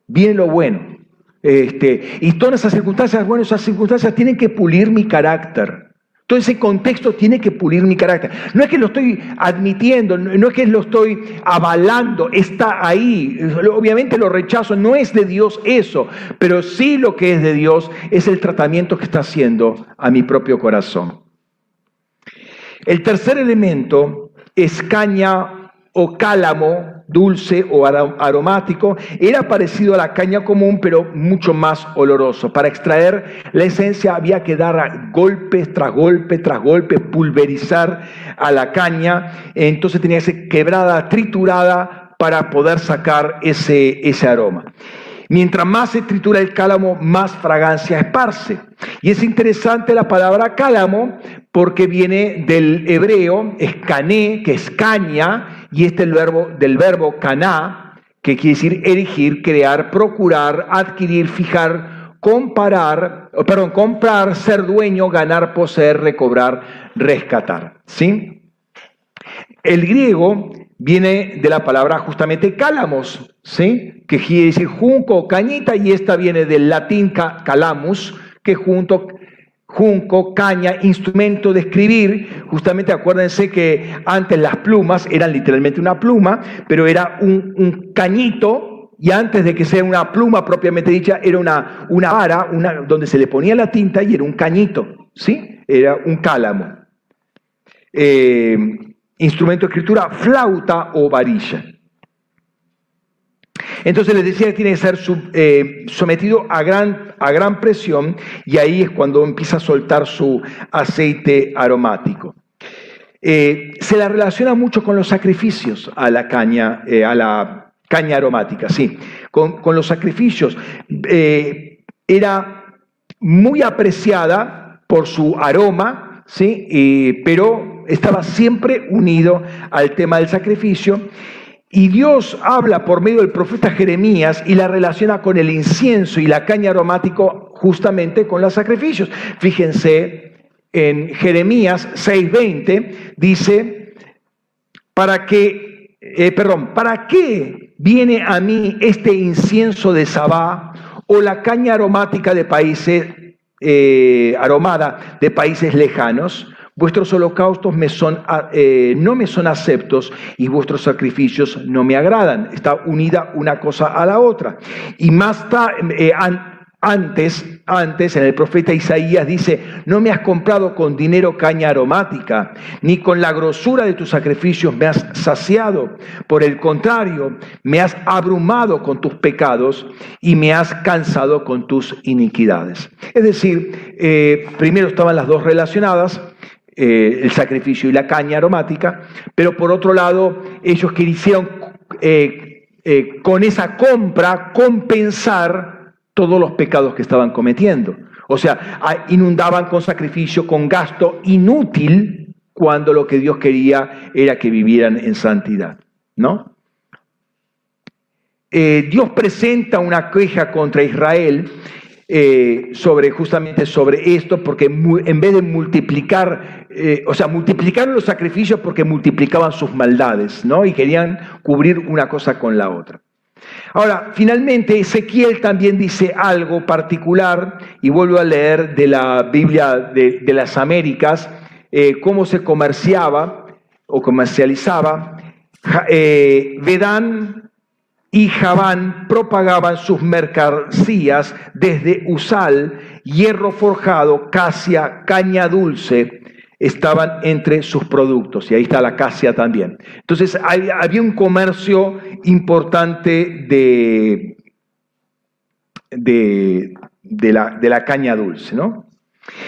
Viene lo bueno. Este, y todas esas circunstancias, bueno, esas circunstancias tienen que pulir mi carácter. Todo ese contexto tiene que pulir mi carácter. No es que lo estoy admitiendo, no es que lo estoy avalando, está ahí. Obviamente lo rechazo, no es de Dios eso, pero sí lo que es de Dios es el tratamiento que está haciendo a mi propio corazón. El tercer elemento es caña o cálamo, dulce o aromático. Era parecido a la caña común, pero mucho más oloroso. Para extraer la esencia había que dar golpes tras golpe tras golpe, pulverizar a la caña. Entonces tenía que ser quebrada, triturada para poder sacar ese, ese aroma. Mientras más se tritura el cálamo, más fragancia esparce. Y es interesante la palabra cálamo porque viene del hebreo escané, que es caña, y este es el verbo del verbo caná, que quiere decir erigir, crear, procurar, adquirir, fijar, comparar, perdón, comprar, ser dueño, ganar, poseer, recobrar, rescatar. ¿Sí? El griego viene de la palabra justamente cálamos, ¿sí? que quiere decir junco cañita, y esta viene del latín calamus, que junto, junco, caña, instrumento de escribir. Justamente acuérdense que antes las plumas eran literalmente una pluma, pero era un, cañito, y antes de que sea una pluma propiamente dicha, era una, vara una, donde se le ponía la tinta y era un cañito, ¿sí? Era un cálamo. Eh, instrumento de escritura, flauta o varilla. Entonces les decía que tiene que ser eh, sometido a gran, a gran presión y ahí es cuando empieza a soltar su aceite aromático. Eh, se la relaciona mucho con los sacrificios a la caña, eh, a la caña aromática, sí, con, los sacrificios. era muy apreciada por su aroma, sí, pero estaba siempre unido al tema del sacrificio y Dios habla por medio del profeta Jeremías y la relaciona con el incienso y la caña aromático justamente con los sacrificios. Fíjense, en Jeremías 6:20 dice, para que, eh, perdón, ¿para qué viene a mí este incienso de Sabá o la caña aromática de países, eh, aromada de países lejanos? Vuestros holocaustos son, eh, no me son aceptos y vuestros sacrificios no me agradan. Está unida una cosa a la otra. Y más eh, antes, antes, en el profeta Isaías dice, no me has comprado con dinero caña aromática, ni con la grosura de tus sacrificios me has saciado. Por el contrario, me has abrumado con tus pecados y me has cansado con tus iniquidades. Es decir, eh, primero estaban las dos relacionadas, eh, el sacrificio y la caña aromática, pero por otro lado, ellos quisieron eh, eh, con esa compra compensar todos los pecados que estaban cometiendo. O sea, inundaban con sacrificio, con gasto inútil, cuando lo que Dios quería era que vivieran en santidad. ¿No? Dios presenta una queja contra Israel eh, sobre justamente sobre esto, porque en vez de multiplicar, eh, o sea, multiplicaron los sacrificios porque multiplicaban sus maldades, ¿no? Y querían cubrir una cosa con la otra. Ahora, finalmente, Ezequiel también dice algo particular, y vuelvo a leer de la Biblia de, las Américas, eh, cómo se comerciaba o comercializaba. Vedán y Javán propagaban sus mercancías desde Usal, hierro forjado, casia, caña dulce, estaban entre sus productos. Y ahí está la casia también. Entonces había un comercio importante de, de, la, caña dulce. ¿no?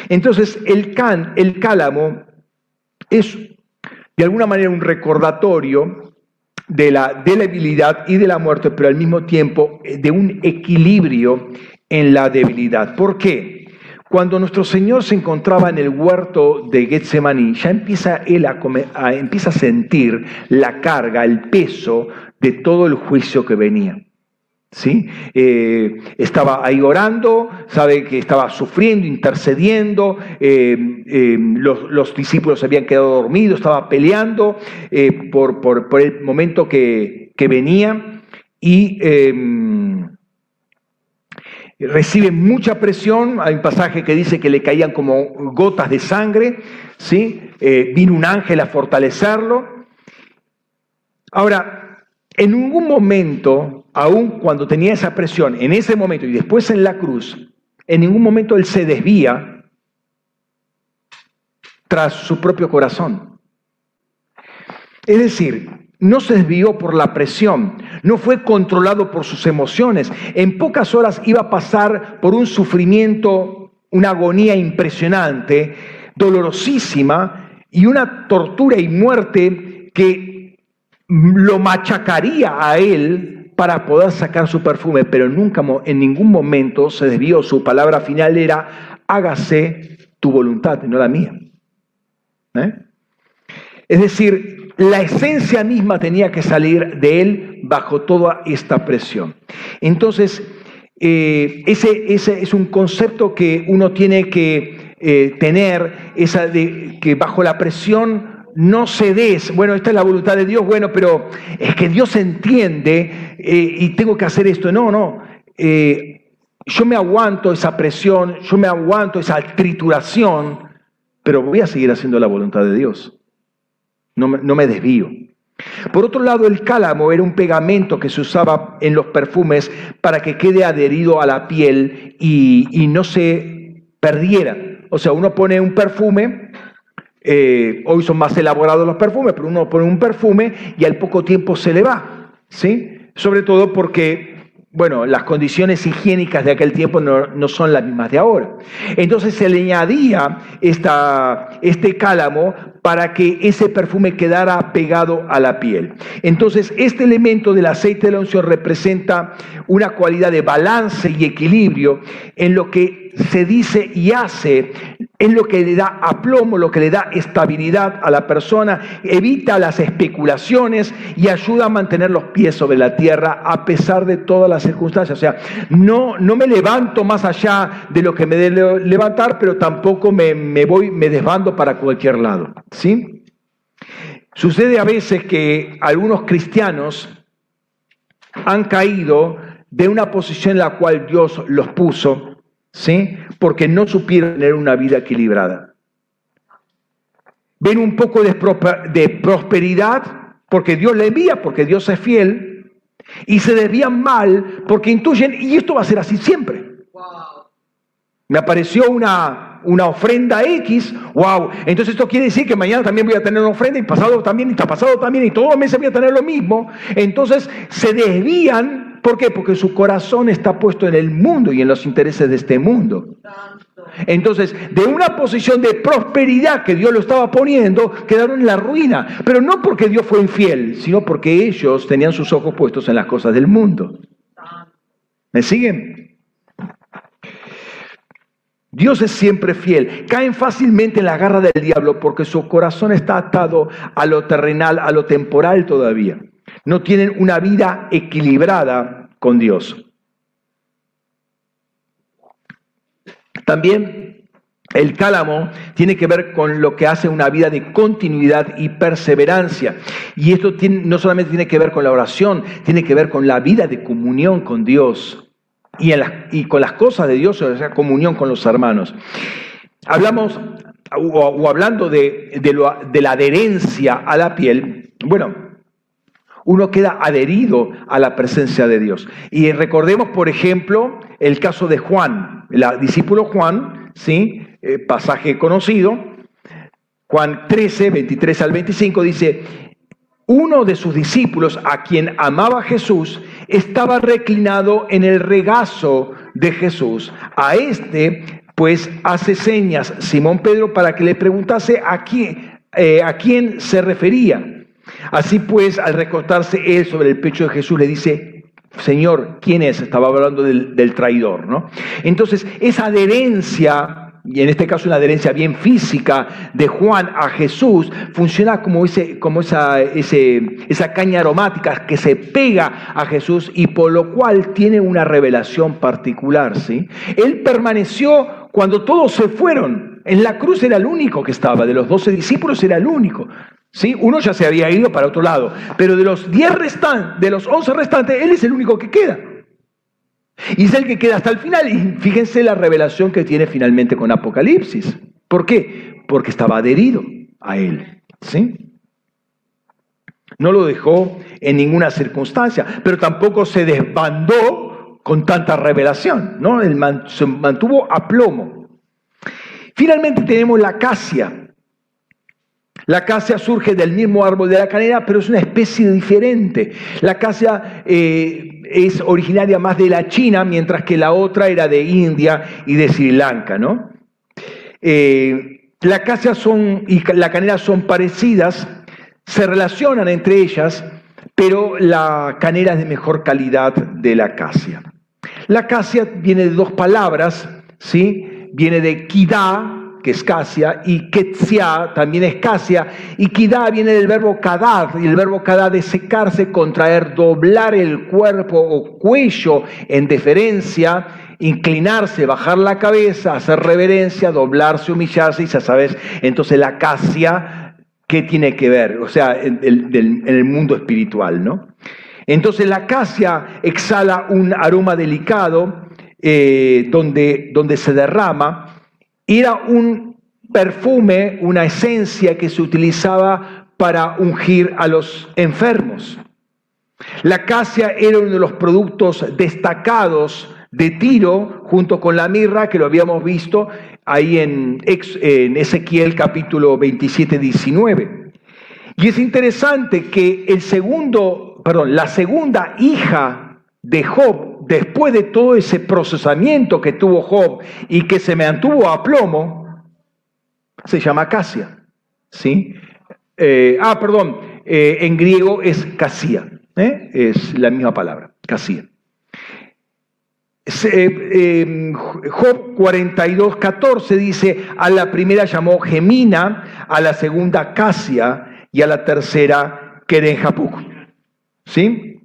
Entonces el, can, el cálamo es de alguna manera un recordatorio de la debilidad y de la muerte, pero al mismo tiempo eh, de un equilibrio en la debilidad. ¿Por qué? Cuando nuestro Señor se encontraba en el huerto de Getsemaní, ya empieza él a, empieza a sentir la carga, el peso de todo el juicio que venía. ¿Sí? Eh, estaba ahí orando, sabe que estaba sufriendo, intercediendo, eh, eh, los, discípulos habían quedado dormidos, estaba peleando por, por, el momento que, que venía y em, recibe mucha presión, hay un pasaje que dice que le caían como gotas de sangre, ¿sí? vino un ángel a fortalecerlo. Ahora, en ningún momento, aun cuando tenía esa presión, en ese momento y después en la cruz, en ningún momento él se desvía tras su propio corazón. Es decir, no se desvió por la presión, no fue controlado por sus emociones. En pocas horas iba a pasar por un sufrimiento, una agonía impresionante, dolorosísima y una tortura y muerte que lo machacaría a él para poder sacar su perfume, pero nunca en ningún momento se desvió. Su palabra final era, hágase tu voluntad, no la mía. ¿Eh? Es decir, la esencia misma tenía que salir de él bajo toda esta presión. Entonces, eh, ese, es un concepto que uno tiene que eh, tener, esa de, que bajo la presión no cedes, bueno, esta es la voluntad de Dios, bueno, pero es que Dios entiende eh, y tengo que hacer esto. No, no. Eh, yo me aguanto esa presión, yo me aguanto esa trituración, pero voy a seguir haciendo la voluntad de Dios. No me, no me desvío. Por otro lado, el cálamo era un pegamento que se usaba en los perfumes para que quede adherido a la piel y, y no se perdiera. O sea, uno pone un perfume eh, hoy son más elaborados los perfumes, pero uno pone un perfume y al poco tiempo se le va, ¿sí? Sobre todo porque, bueno, las condiciones higiénicas de aquel tiempo no, son las mismas de ahora. Entonces se le añadía este cálamo para que ese perfume quedara pegado a la piel. Entonces, este elemento del aceite de la unción representa una cualidad de balance y equilibrio en lo que se dice y hace es lo que le da aplomo, lo que le da estabilidad a la persona, evita las especulaciones y ayuda a mantener los pies sobre la tierra a pesar de todas las circunstancias. O sea, no, no me levanto más allá de lo que me debe levantar, pero tampoco me, me voy, me desbando para cualquier lado. ¿Sí? Sucede a veces que algunos cristianos han caído de una posición en la cual Dios los puso ¿sí? Porque no supieron tener una vida equilibrada. Ven un poco de, prosperidad porque Dios le envía, porque Dios es fiel, y se desvían mal porque intuyen, y esto va a ser así siempre. Me apareció una, una ofrenda X, wow, entonces esto quiere decir que mañana también voy a tener una ofrenda y pasado también, y pasado también, y todos los meses voy a tener lo mismo. Entonces se desvían ¿Por qué? Porque su corazón está puesto en el mundo y en los intereses de este mundo. Entonces, de una posición de prosperidad que Dios lo estaba poniendo, quedaron en la ruina. Pero no porque Dios fue infiel, sino porque ellos tenían sus ojos puestos en las cosas del mundo. ¿Me siguen? Dios es siempre fiel. Caen fácilmente en la garra del diablo porque su corazón está atado a lo terrenal, a lo temporal todavía no tienen una vida equilibrada con Dios. También el cálamo tiene que ver con lo que hace una vida de continuidad y perseverancia. Y esto no solamente tiene que ver con la oración, tiene que ver con la vida de comunión con Dios y, con las cosas de Dios, o sea, comunión con los hermanos. Hablamos, o, hablando de la adherencia a la piel, bueno, uno queda adherido a la presencia de Dios. Y recordemos, por ejemplo, el caso de Juan, el discípulo Juan, ¿sí? Eh, pasaje conocido, Juan 13, 23 al 25 dice, uno de sus discípulos, a quien amaba Jesús, estaba reclinado en el regazo de Jesús. A este, pues, hace señas Simón Pedro para que le preguntase a eh, a quién se refería. Así pues, al recostarse él sobre el pecho de Jesús, le dice, Señor, ¿quién es? Estaba hablando del, traidor, ¿no? Entonces, esa adherencia y en este caso una adherencia bien física de Juan a Jesús, funciona como, ese, como esa, esa caña aromática que se pega a Jesús y por lo cual tiene una revelación particular. ¿sí? Él permaneció cuando todos se fueron. En la cruz era el único que estaba, de los doce discípulos era el único. ¿Sí? Uno ya se había ido para otro lado, pero de los diez restantes, de los once restantes, él es el único que queda. Y es el que queda hasta el final. Y fíjense la revelación que tiene finalmente con Apocalipsis. ¿Por qué? Porque estaba adherido a él. ¿Sí? No lo dejó en ninguna circunstancia, pero tampoco se desbandó con tanta revelación. ¿no? Él se mantuvo a plomo. Finalmente tenemos la acacia. La acacia surge del mismo árbol de la canela, pero es una especie diferente. La acacia eh, es originaria más de la China, mientras que la otra era de India y de Sri Lanka. ¿no? Eh, la acacia son, y la canela son parecidas, se relacionan entre ellas, pero la canela es de mejor calidad de la acacia. La acacia viene de dos palabras, ¿sí? viene de kidá, que es casia, y ketsia también es casia, y kidá viene del verbo kadad, y el verbo kadad es secarse, contraer, doblar el cuerpo o cuello en deferencia, inclinarse, bajar la cabeza, hacer reverencia, doblarse, humillarse, y ya sabes, entonces la casia, ¿qué tiene que ver? O sea, en, el mundo espiritual, ¿no? Entonces la casia exhala un aroma delicado eh, donde, donde se derrama, era un perfume, una esencia que se utilizaba para ungir a los enfermos. La casia era uno de los productos destacados de Tiro, junto con la mirra, que lo habíamos visto ahí en, Ezequiel capítulo 27, 19. Y es interesante que el segundo, perdón, la segunda hija de Job, después de todo ese procesamiento que tuvo Job y que se mantuvo a plomo, se llama Casia. ¿sí? Eh, ah, perdón, eh, en griego es Casia, ¿eh? es la misma palabra, Casia. Job 42, 14 dice, a la primera llamó Gemina, a la segunda Casia y a la tercera Kerenjapuk. ¿Sí?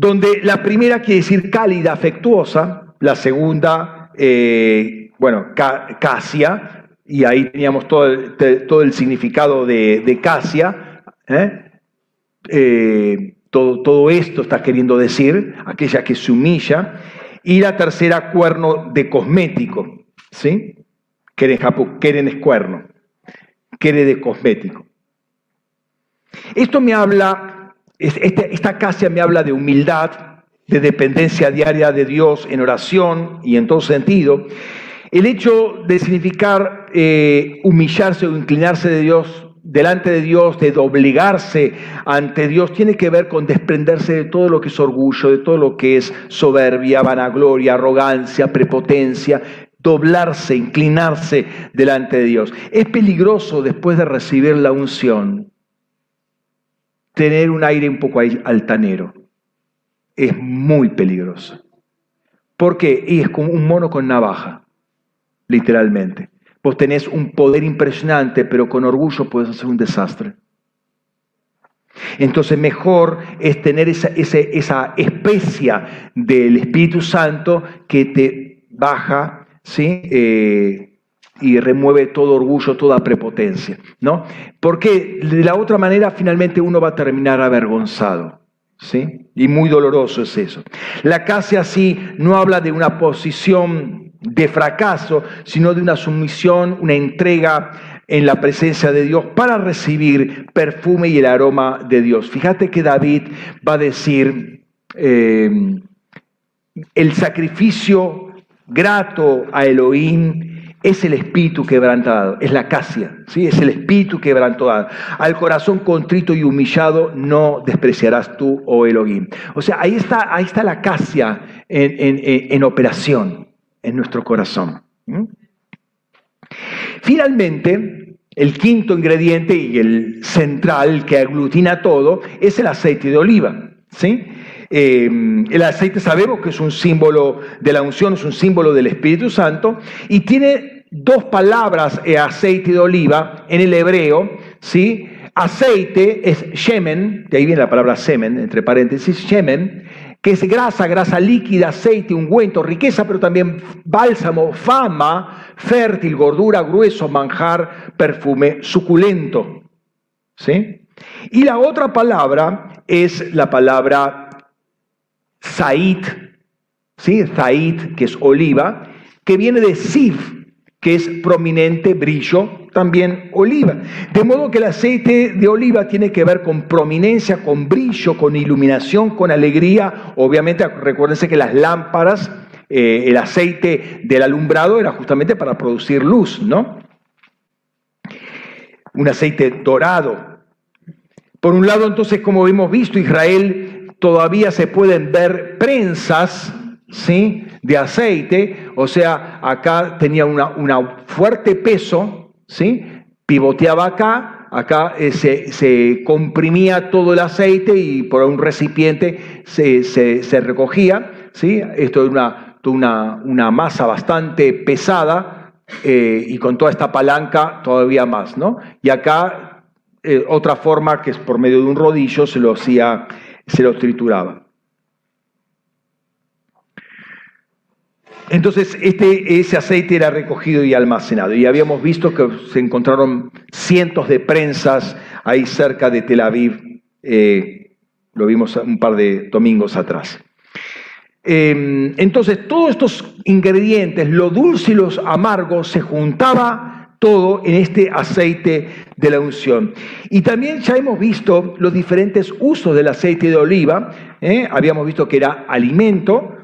Donde la primera quiere decir cálida, afectuosa, la segunda, eh, bueno, casia, y ahí teníamos todo el, significado de, casia, ¿eh? Eh, todo, esto está queriendo decir, aquella que se humilla, y la tercera, cuerno de cosmético, ¿sí? Keren es cuerno, quiere de cosmético. Esto me habla este, esta casia me habla de humildad, de dependencia diaria de Dios en oración y en todo sentido. El hecho de significar eh, humillarse o inclinarse de Dios delante de Dios, de doblegarse ante Dios, tiene que ver con desprenderse de todo lo que es orgullo, de todo lo que es soberbia, vanagloria, arrogancia, prepotencia, doblarse, inclinarse delante de Dios. Es peligroso después de recibir la unción tener un aire un poco altanero. Es muy peligroso. ¿Por qué? Y es como un mono con navaja, literalmente. Vos tenés un poder impresionante, pero con orgullo puedes hacer un desastre. Entonces mejor es tener esa, esa, esa especia del Espíritu Santo que te baja, ¿sí? Eh, y remueve todo orgullo, toda prepotencia, ¿no? Porque de la otra manera finalmente uno va a terminar avergonzado, ¿sí? Y muy doloroso es eso. La casi así no habla de una posición de fracaso, sino de una sumisión, una entrega en la presencia de Dios para recibir perfume y el aroma de Dios. Fíjate que David va a decir, eh, el sacrificio grato a Elohim es el espíritu quebrantado, es la casia, ¿sí? es el espíritu quebrantado. Al corazón contrito y humillado no despreciarás tú, oh Elohim. O sea, ahí está, ahí está la casia en, operación en nuestro corazón. Finalmente, el quinto ingrediente y el central que aglutina todo es el aceite de oliva. ¿sí? Eh, el aceite sabemos que es un símbolo de la unción, es un símbolo del Espíritu Santo y tiene dos palabras eh, aceite de oliva en el hebreo, ¿sí? Aceite es shemen, de ahí viene la palabra semen, entre paréntesis, shemen, que es grasa, grasa líquida, aceite, ungüento, riqueza, pero también bálsamo, fama, fértil, gordura, grueso, manjar, perfume, suculento. ¿Sí? Y la otra palabra es la palabra Zait, ¿sí? Zait, que es oliva, que viene de Siv, que es prominente, brillo, también oliva. De modo que el aceite de oliva tiene que ver con prominencia, con brillo, con iluminación, con alegría. Obviamente, recuérdense que las lámparas, eh, el aceite del alumbrado era justamente para producir luz, ¿no? Un aceite dorado. Por un lado, entonces, como hemos visto, Israel todavía se pueden ver prensas ¿sí? de aceite, o sea, acá tenía una, fuerte peso, ¿sí? pivoteaba acá, acá eh, se, comprimía todo el aceite y por un recipiente se, recogía, ¿sí? esto es una, una, una masa bastante pesada eh, y con toda esta palanca todavía más, ¿no? Y acá eh, otra forma que es por medio de un rodillo se lo hacía se lo trituraba. Entonces, este, ese aceite era recogido y almacenado. Y habíamos visto que se encontraron cientos de prensas ahí cerca de Tel Aviv. Eh, lo vimos un par de domingos atrás. Eh, entonces, todos estos ingredientes, lo dulce y los amargos, se juntaba todo en este aceite de la unción. Y también ya hemos visto los diferentes usos del aceite de oliva. ¿eh? Habíamos visto que era alimento,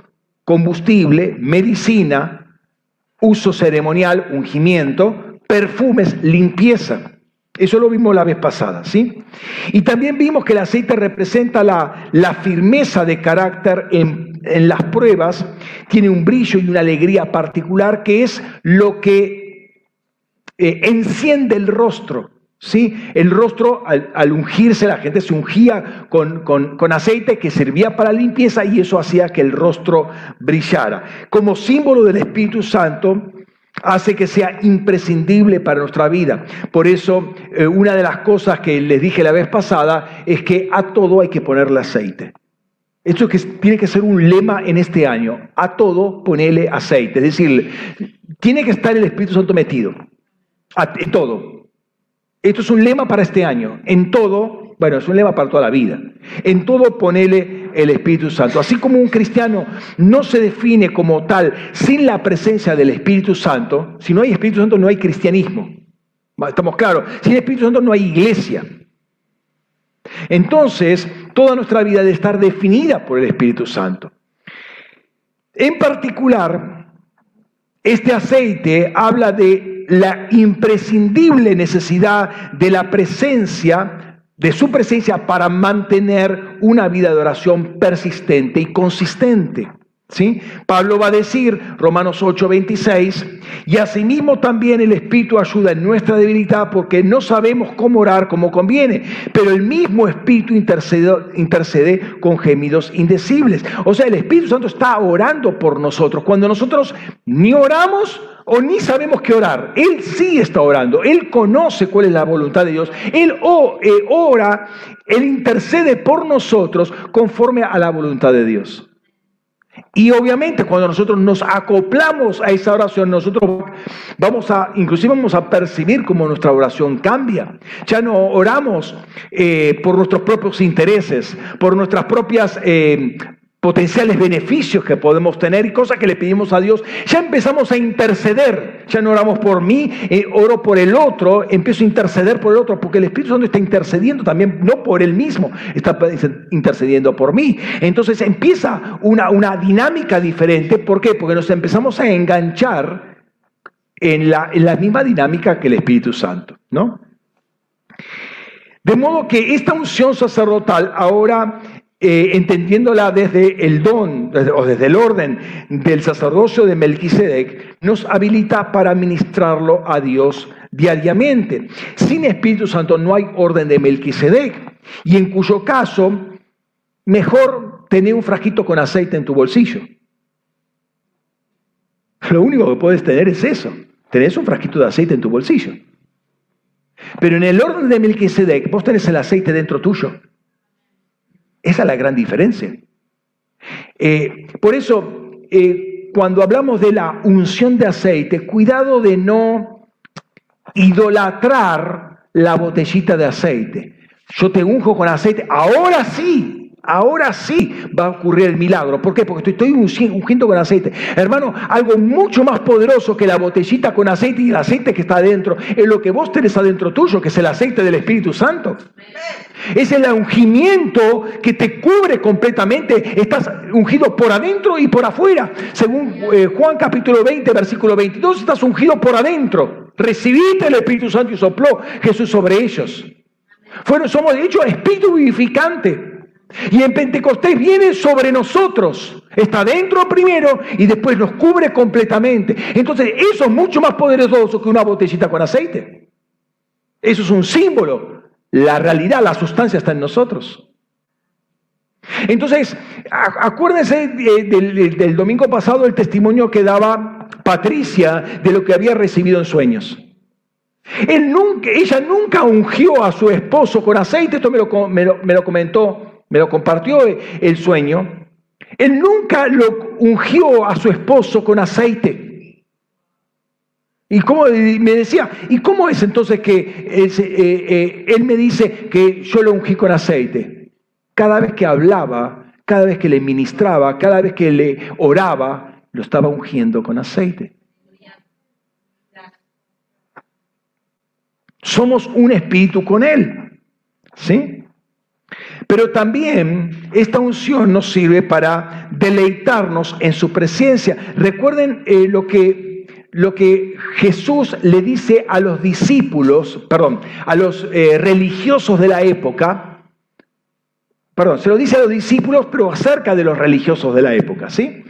combustible, medicina, uso ceremonial, ungimiento, perfumes, limpieza. Eso lo vimos la vez pasada, ¿sí? Y también vimos que el aceite representa la, firmeza de carácter en las pruebas, tiene un brillo y una alegría particular que es lo que eh, enciende el rostro. ¿sí? El rostro, al, ungirse, la gente se ungía con, con, aceite que servía para limpieza y eso hacía que el rostro brillara. Como símbolo del Espíritu Santo, hace que sea imprescindible para nuestra vida. Por eso, eh, una de las cosas que les dije la vez pasada es que a todo hay que ponerle aceite. Esto tiene que ser un lema en este año. A todo ponele aceite. Es decir, tiene que estar el Espíritu Santo metido en todo. Esto es un lema para este año. En todo, bueno, es un lema para toda la vida. En todo ponele el Espíritu Santo. Así como un cristiano no se define como tal sin la presencia del Espíritu Santo, si no hay Espíritu Santo no hay cristianismo. Estamos claros. Sin Espíritu Santo no hay iglesia. Entonces, toda nuestra vida debe estar definida por el Espíritu Santo. En particular, este aceite habla de la imprescindible necesidad de la presencia, de su presencia para mantener una vida de oración persistente y consistente. ¿Sí? Pablo va a decir, Romanos 8, 26, y asimismo también el Espíritu ayuda en nuestra debilidad porque no sabemos cómo orar como conviene, pero el mismo Espíritu intercede, intercede con gemidos indecibles. O sea, el Espíritu Santo está orando por nosotros. Cuando nosotros ni oramos, o ni sabemos qué orar. Él sí está orando, Él conoce cuál es la voluntad de Dios, Él eh, ora, Él intercede por nosotros conforme a la voluntad de Dios. Y obviamente cuando nosotros nos acoplamos a esa oración, nosotros vamos a, inclusive vamos a percibir cómo nuestra oración cambia. Ya no oramos eh, por nuestros propios intereses, por nuestras propias eh, potenciales beneficios que podemos tener y cosas que le pedimos a Dios, ya empezamos a interceder. Ya no oramos por mí, eh, oro por el otro, empiezo a interceder por el otro, porque el Espíritu Santo está intercediendo también, no por él mismo, está intercediendo por mí. Entonces empieza una, una dinámica diferente. ¿Por qué? Porque nos empezamos a enganchar en la, en la misma dinámica que el Espíritu Santo, ¿no? De modo que esta unción sacerdotal ahora eh, entendiéndola desde el don o desde el orden del sacerdocio de Melquisedec, nos habilita para ministrarlo a Dios diariamente. Sin Espíritu Santo no hay orden de Melquisedec, y en cuyo caso, mejor tener un frasquito con aceite en tu bolsillo. Lo único que puedes tener es eso. Tenés un frasquito de aceite en tu bolsillo. Pero en el orden de Melquisedec, vos tenés el aceite dentro tuyo. Esa es la gran diferencia. Eh, por eso, eh, cuando hablamos de la unción de aceite, cuidado de no idolatrar la botellita de aceite. Yo te unjo con aceite, ahora sí, Ahora sí va a ocurrir el milagro. ¿Por qué? Porque estoy ungiendo con aceite. Hermano, algo mucho más poderoso que la botellita con aceite y el aceite que está adentro es lo que vos tenés adentro tuyo, que es el aceite del Espíritu Santo. Es el ungimiento que te cubre completamente. Estás ungido por adentro y por afuera. Según eh, Juan capítulo 20, versículo 22, estás ungido por adentro. Recibiste el Espíritu Santo y sopló Jesús sobre ellos. Fueron, somos de hecho espíritu vivificante. Y en Pentecostés viene sobre nosotros. Está dentro primero y después nos cubre completamente. Entonces, eso es mucho más poderoso que una botellita con aceite. Eso es un símbolo. La realidad, la sustancia está en nosotros. Entonces, acuérdense del, domingo pasado el testimonio que daba Patricia de lo que había recibido en sueños. Él nunca, ella nunca ungió a su esposo con aceite, esto me lo comentó me lo compartió el sueño, él nunca lo ungió a su esposo con aceite. Y como me decía, ¿y cómo es entonces que eh, eh, él me dice que yo lo ungí con aceite? Cada vez que hablaba, cada vez que le ministraba, cada vez que le oraba, lo estaba ungiendo con aceite. Somos un espíritu con él. ¿Sí? Pero también esta unción nos sirve para deleitarnos en su presencia. Recuerden eh, lo, que, lo que Jesús le dice a los discípulos, perdón, a los eh, religiosos de la época. Perdón, se lo dice a los discípulos, pero acerca de los religiosos de la época, ¿sí?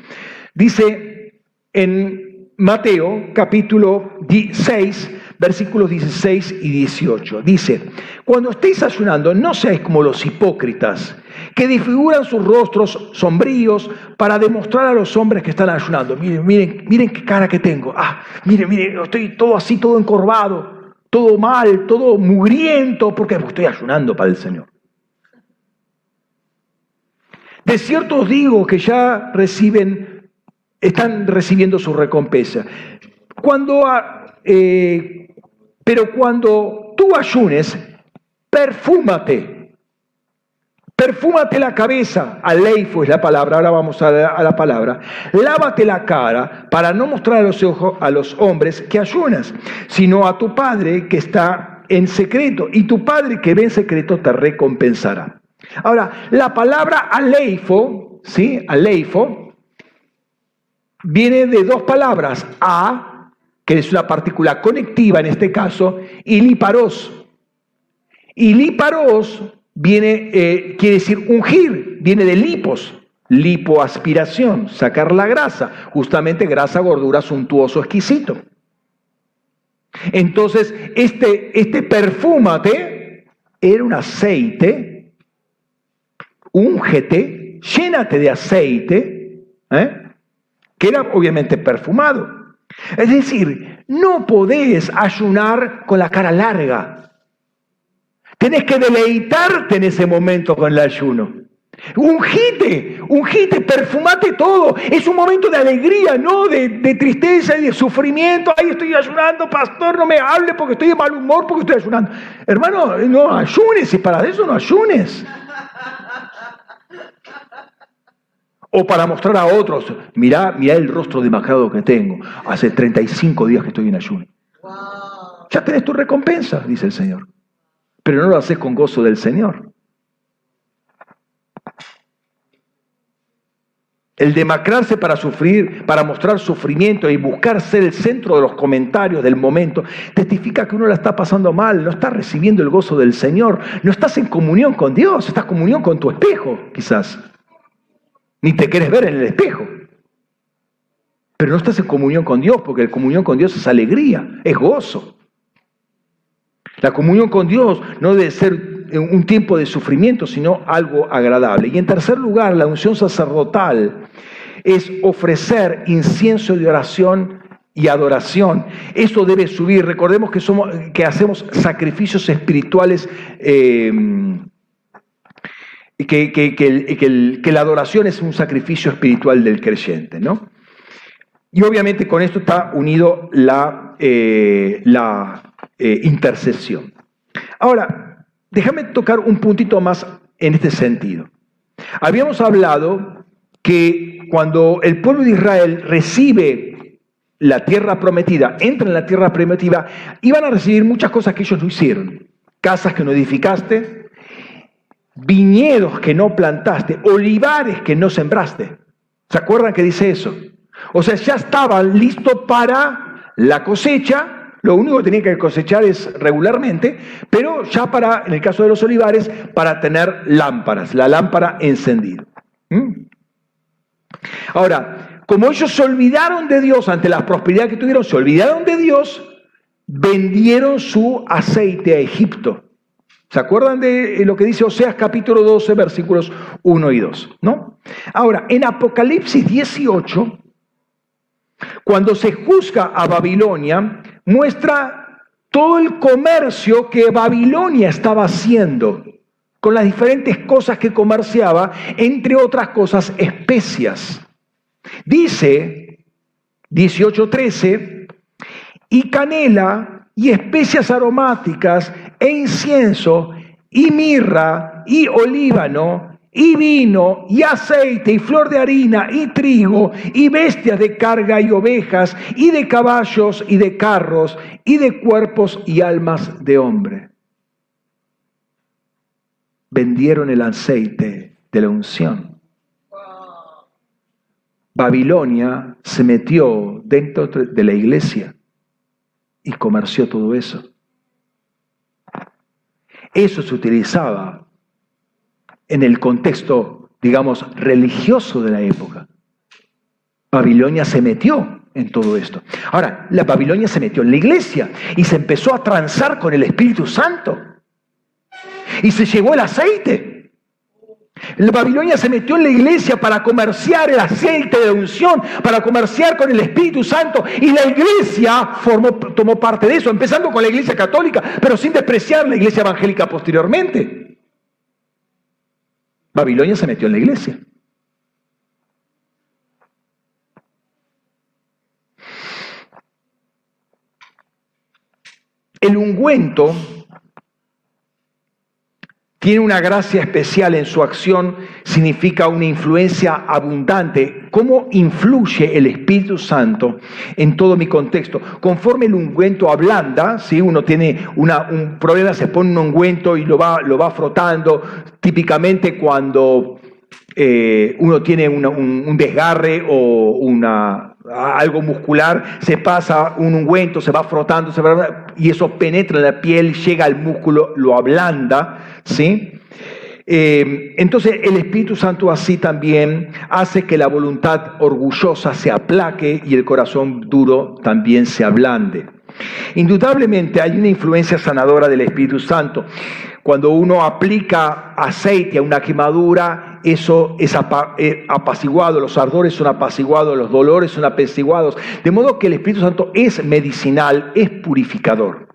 Dice en Mateo capítulo 6, versículos 16 y 18. Dice, cuando estéis ayunando, no seáis como los hipócritas, que disfiguran sus rostros sombríos para demostrar a los hombres que están ayunando. Miren, miren, miren qué cara que tengo. Ah, miren, miren, estoy todo así, todo encorvado, todo mal, todo mugriento, porque estoy ayunando para el Señor. De cierto os digo que ya reciben, están recibiendo su recompensa. Cuando eh, pero cuando tú ayunes, perfúmate. Perfúmate la cabeza. Aleifo es la palabra, ahora vamos a la, palabra. Lávate la cara para no mostrar los, ojos, a los hombres que ayunas, sino a tu Padre que está en secreto. Y tu Padre que ve en secreto te recompensará. Ahora, la palabra aleifo, ¿sí? Aleifo, viene de dos palabras. A que es una partícula conectiva en este caso, y liparos. Y liparos viene, eh, quiere decir ungir, viene de lipos, lipoaspiración, sacar la grasa, justamente grasa, gordura, suntuoso, exquisito. Entonces, este, este perfúmate era un aceite, úngete, llénate de aceite, ¿eh? que era obviamente perfumado. Es decir, no podés ayunar con la cara larga. Tenés que deleitarte en ese momento con el ayuno. Ungite, ungite, perfumate todo. Es un momento de alegría, no de, tristeza y de sufrimiento. Ay, estoy ayunando, pastor, no me hable porque estoy de mal humor, porque estoy ayunando. Hermano, no ayunes y para eso no ayunes. O para mostrar a otros, mirá, mirá el rostro demacrado que tengo. Hace 35 días que estoy en ayuno. Ya tenés tu recompensa, dice el Señor. Pero no lo haces con gozo del Señor. El demacrarse para sufrir, para mostrar sufrimiento y buscar ser el centro de los comentarios del momento, testifica que uno la está pasando mal, no está recibiendo el gozo del Señor, no estás en comunión con Dios, estás en comunión con tu espejo, quizás. Ni te quieres ver en el espejo. Pero no estás en comunión con Dios, porque la comunión con Dios es alegría, es gozo. La comunión con Dios no debe ser un tiempo de sufrimiento, sino algo agradable. Y en tercer lugar, la unción sacerdotal es ofrecer incienso de oración y adoración. Eso debe subir. Recordemos que, somos, que hacemos sacrificios espirituales. Eh, que, que, la adoración es un sacrificio espiritual del creyente, ¿no? Y obviamente con esto está unido la, eh, eh, intercesión. Ahora, Déjame tocar un puntito más en este sentido. Habíamos hablado que cuando el pueblo de Israel recibe la tierra prometida, entra en la tierra prometida, iban a recibir muchas cosas que ellos no hicieron. Casas que no edificaste, viñedos que no plantaste, olivares que no sembraste. ¿Se acuerdan que dice eso? O sea, ya estaban listos para la cosecha, lo único que tenía que cosechar es regularmente, pero ya para, en el caso de los olivares, para tener lámparas, la lámpara encendida. ¿Mm? Ahora, como ellos se olvidaron de Dios ante la prosperidad que tuvieron, se olvidaron de Dios, vendieron su aceite a Egipto. ¿Se acuerdan de lo que dice Oseas capítulo 12, versículos 1 y 2? ¿No? Ahora, en Apocalipsis 18, cuando se juzga a Babilonia, muestra todo el comercio que Babilonia estaba haciendo con las diferentes cosas que comerciaba, entre otras cosas, especias. Dice 18:13, y canela y especias aromáticas e incienso y mirra y olíbano y vino, y aceite, y flor de harina, y trigo, y bestias de carga, y ovejas, y de caballos, y de carros, y de cuerpos y almas de hombre. Vendieron el aceite de la unción. Babilonia se metió dentro de la iglesia y comerció todo eso. Eso se utilizaba en el contexto, digamos, religioso de la época. Babilonia se metió en todo esto. Ahora, la Babilonia se metió en la iglesia y se empezó a transar con el Espíritu Santo. Y se llegó el aceite. La Babilonia se metió en la iglesia para comerciar el aceite de unción, para comerciar con el Espíritu Santo. Y la iglesia tomó parte de eso, empezando con la iglesia católica, pero sin despreciar la iglesia evangélica posteriormente. Babilonia se metió en la iglesia. El ungüento tiene una gracia especial en su acción, significa una influencia abundante. ¿Cómo influye el Espíritu Santo en todo mi contexto? Conforme el ungüento ablanda, si uno tiene un problema, se pone un ungüento y lo va, lo va frotando, típicamente cuando eh, uno tiene un, desgarre o una, algo muscular, se pasa un ungüento, se va frotando, se y eso penetra en la piel, llega al músculo, lo ablanda, ¿sí? Eh, entonces el Espíritu Santo así también hace que la voluntad orgullosa se aplaque y el corazón duro también se ablande. Indudablemente hay una influencia sanadora del Espíritu Santo. Cuando uno aplica aceite a una quemadura, eso es eh, apaciguado, los ardores son apaciguados, los dolores son apaciguados. De modo que el Espíritu Santo es medicinal, es purificador.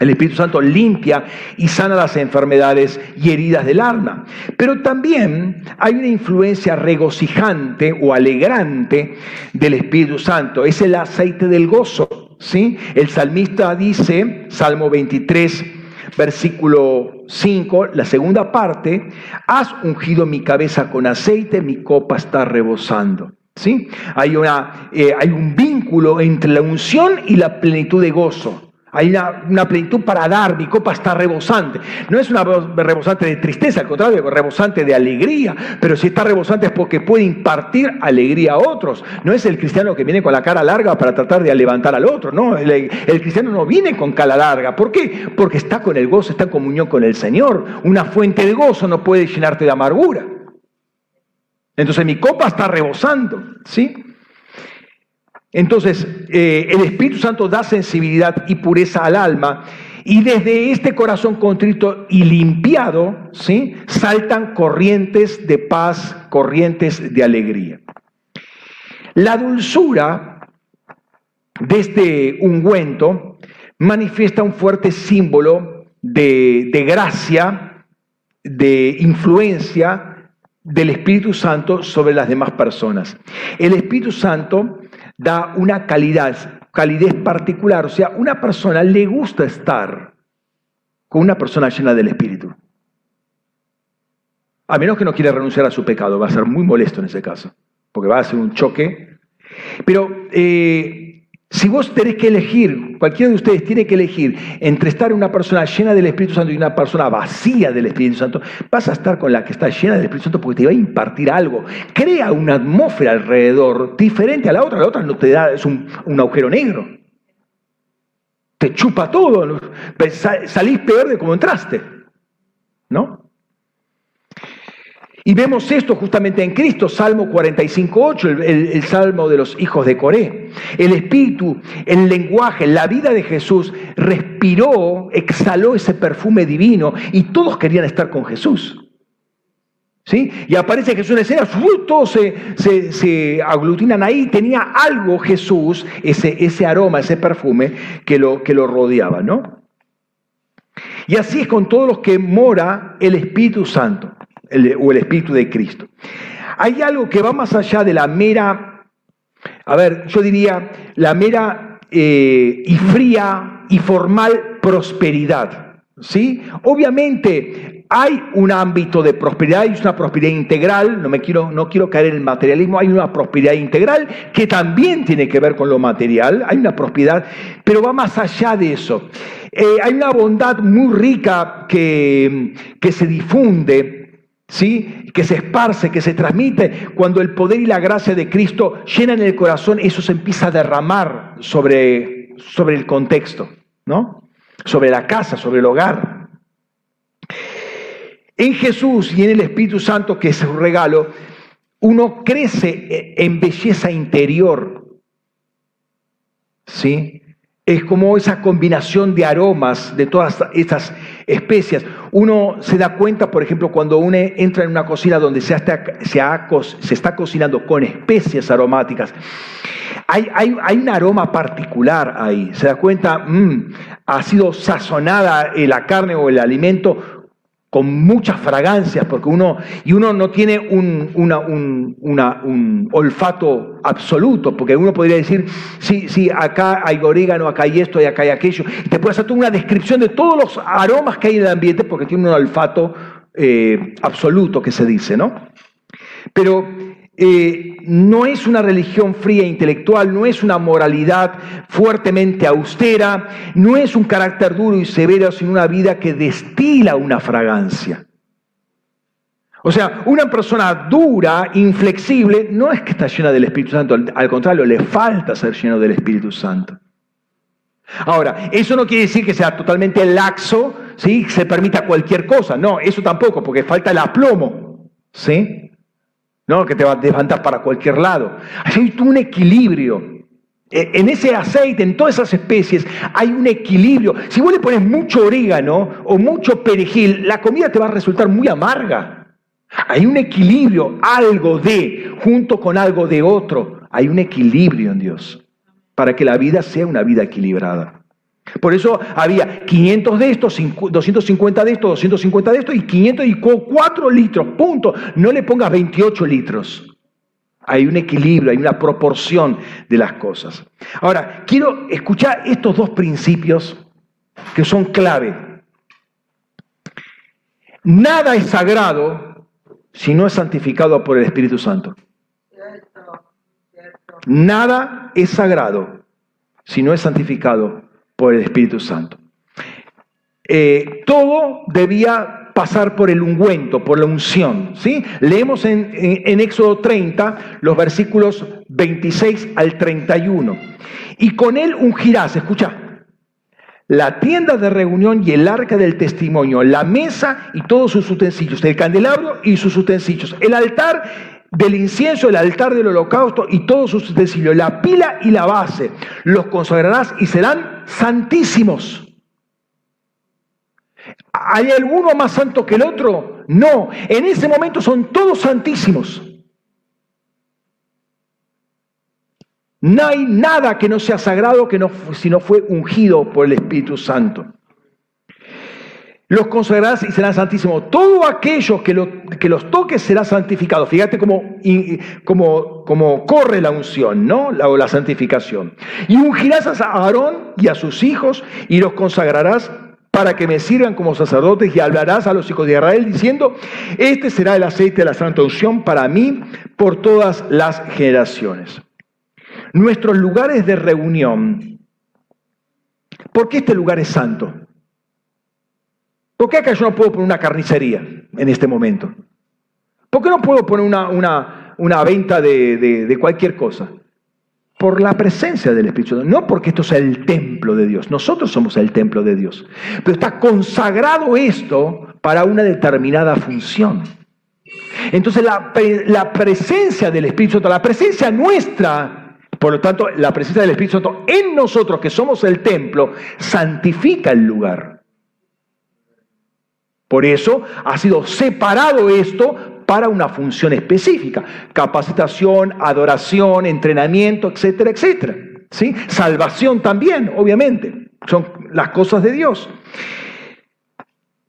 El Espíritu Santo limpia y sana las enfermedades y heridas del alma. Pero también hay una influencia regocijante o alegrante del Espíritu Santo. Es el aceite del gozo. ¿Sí? El salmista dice, Salmo 23, versículo 5, la segunda parte, has ungido mi cabeza con aceite, mi copa está rebosando. ¿sí? Hay, una, eh, hay un vínculo entre la unción y la plenitud de gozo. Hay una, plenitud para dar, mi copa está rebosante. No es una rebosante de tristeza, al contrario, rebosante de alegría. Pero si está rebosante es porque puede impartir alegría a otros. No es el cristiano que viene con la cara larga para tratar de levantar al otro. No, el, cristiano no viene con cara larga. ¿Por qué? Porque está con el gozo, está en comunión con el Señor. Una fuente de gozo no puede llenarte de amargura. Entonces mi copa está rebosando, ¿sí? Entonces, eh, el Espíritu Santo da sensibilidad y pureza al alma y desde este corazón contrito y limpiado, ¿sí? Saltan corrientes de paz, corrientes de alegría. La dulzura de este ungüento manifiesta un fuerte símbolo de, de gracia, de influencia del Espíritu Santo sobre las demás personas. El Espíritu Santo da una calidad, calidez particular. O sea, una persona le gusta estar con una persona llena del Espíritu. A menos que no quiera renunciar a su pecado, va a ser muy molesto en ese caso, porque va a ser un choque. Pero eh, si vos tenés que elegir, cualquiera de ustedes tiene que elegir entre estar una persona llena del Espíritu Santo y una persona vacía del Espíritu Santo, vas a estar con la que está llena del Espíritu Santo porque te va a impartir algo. Crea una atmósfera alrededor diferente a la otra. La otra no te da, es un, un agujero negro. Te chupa todo. Salís peor de como entraste. ¿No? Y vemos esto justamente en Cristo, Salmo 45.8, el, el, Salmo de los hijos de Coré. El espíritu, el lenguaje, la vida de Jesús respiró, exhaló ese perfume divino y todos querían estar con Jesús. ¿Sí? Y aparece Jesús en escena, todos se, aglutinan ahí, tenía algo Jesús, ese, ese aroma, ese perfume que lo, que lo rodeaba, ¿no? Y así es con todos los que mora el Espíritu Santo o el Espíritu de Cristo. Hay algo que va más allá de la mera, a ver, yo diría, la mera eh, y fría y formal prosperidad. ¿Sí? Obviamente hay un ámbito de prosperidad, hay una prosperidad integral, no, me quiero, no quiero caer en el materialismo, hay una prosperidad integral que también tiene que ver con lo material, hay una prosperidad, pero va más allá de eso. Eh, hay una bondad muy rica que, que se difunde ¿sí? que se esparce, que se transmite, cuando el poder y la gracia de Cristo llenan el corazón, eso se empieza a derramar sobre, sobre el contexto, ¿no? sobre la casa, sobre el hogar. En Jesús y en el Espíritu Santo, que es un regalo, uno crece en belleza interior. ¿Sí? Es como esa combinación de aromas de todas estas especias. Uno se da cuenta, por ejemplo, cuando uno entra en una cocina donde se, está cocinando con especias aromáticas. Hay, un aroma particular ahí. Se da cuenta, mmm, ha sido sazonada la carne o el alimento con muchas fragancias, porque uno, y uno no tiene un, olfato absoluto, porque uno podría decir, sí, sí, acá hay orégano, acá hay esto y acá hay aquello, y te puede hacer una descripción de todos los aromas que hay en el ambiente, porque tiene un olfato eh, absoluto que se dice, ¿no? Pero eh, no es una religión fría e intelectual, no es una moralidad fuertemente austera, no es un carácter duro y severo, sino una vida que destila una fragancia. O sea, una persona dura, inflexible, no es que está llena del Espíritu Santo, al contrario, le falta ser lleno del Espíritu Santo. Ahora, eso no quiere decir que sea totalmente laxo, ¿sí? se permita cualquier cosa, no, eso tampoco, porque falta el aplomo, ¿sí? ¿No? que te va a levantar para cualquier lado. Hay un equilibrio. E, en ese aceite, en todas esas especies, hay un equilibrio. Si vos le pones mucho orégano o mucho perejil, la comida te va a resultar muy amarga. Hay un equilibrio, algo de, junto con algo de otro. Hay un equilibrio en Dios para que la vida sea una vida equilibrada. Por eso había 500 de estos, 250 de estos, 250 de estos y 500 y 4 litros, punto. No le pongas 28 litros. Hay un equilibrio, hay una proporción de las cosas. Ahora, quiero escuchar estos dos principios que son clave. Nada es sagrado si no es santificado por el Espíritu Santo. Nada es sagrado si no es santificado por el Espíritu Santo. Eh, todo debía pasar por el ungüento, por la unción. ¿sí? Leemos en, en Éxodo 30 los versículos 26 al 31. Y con él ungirás, escucha, la tienda de reunión y el arca del testimonio, la mesa y todos sus utensilios, el candelabro y sus utensilios, el altar del incienso, el altar del holocausto y todos sus utensilios, la pila y la base, los consagrarás y serán santísimos. ¿Hay alguno más santo que el otro? No, en ese momento son todos santísimos. No hay nada que no sea sagrado que no, si no fue ungido por el Espíritu Santo los consagrarás y serán santísimos. Todo aquello que, los toque será santificado. Fíjate cómo, cómo, corre la unción, ¿no? La, o la santificación. Y ungirás a Aarón y a sus hijos y los consagrarás para que me sirvan como sacerdotes y hablarás a los hijos de Israel diciendo, este será el aceite de la santa unción para mí por todas las generaciones. Nuestros lugares de reunión. ¿Por qué este lugar es santo? ¿Por qué acá yo no puedo poner una carnicería en este momento? ¿Por qué no puedo poner una, venta de, cualquier cosa? Por la presencia del Espíritu Santo. No porque esto sea el templo de Dios. Nosotros somos el templo de Dios. Pero está consagrado esto para una determinada función. Entonces la, la presencia del Espíritu Santo, la presencia nuestra, por lo tanto la presencia del Espíritu Santo en nosotros que somos el templo, santifica el lugar. Por eso ha sido separado esto para una función específica, capacitación, adoración, entrenamiento, etcétera, etcétera. ¿Sí? Salvación también, obviamente, son las cosas de Dios.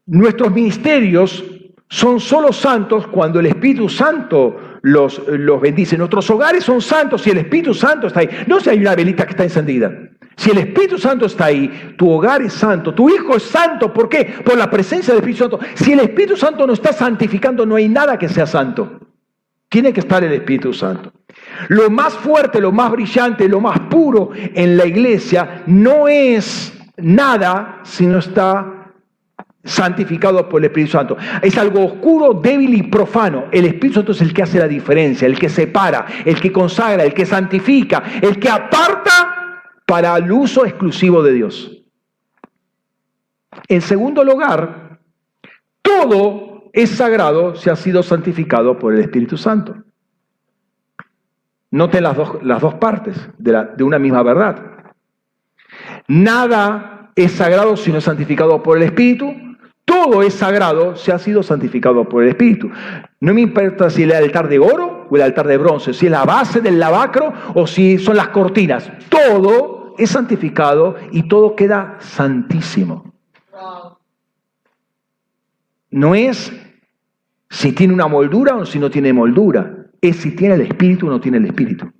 Nuestros ministerios son solo santos cuando el Espíritu Santo los, los bendice. Nuestros hogares son santos si el Espíritu Santo está ahí. No si hay una velita que está encendida. Si el Espíritu Santo está ahí, tu hogar es santo, tu hijo es santo. ¿Por qué? Por la presencia del Espíritu Santo. Si el Espíritu Santo no está santificando, no hay nada que sea santo. Tiene que estar el Espíritu Santo. Lo más fuerte, lo más brillante, lo más puro en la iglesia no es nada si no está santificado por el Espíritu Santo. Es algo oscuro, débil y profano. El Espíritu Santo es el que hace la diferencia, el que separa, el que consagra, el que santifica, el que aparta para el uso exclusivo de Dios. En segundo lugar, todo es sagrado si ha sido santificado por el Espíritu Santo. Noten las dos, las dos partes de, una misma verdad. Nada es sagrado si no es santificado por el Espíritu. Todo es sagrado si ha sido santificado por el Espíritu. No me importa si el altar de oro o el altar de bronce, si es la base del lavacro o si son las cortinas. Todo es santificado y todo queda santísimo. No es si tiene una moldura o si no tiene moldura, es si tiene el espíritu o no tiene el espíritu.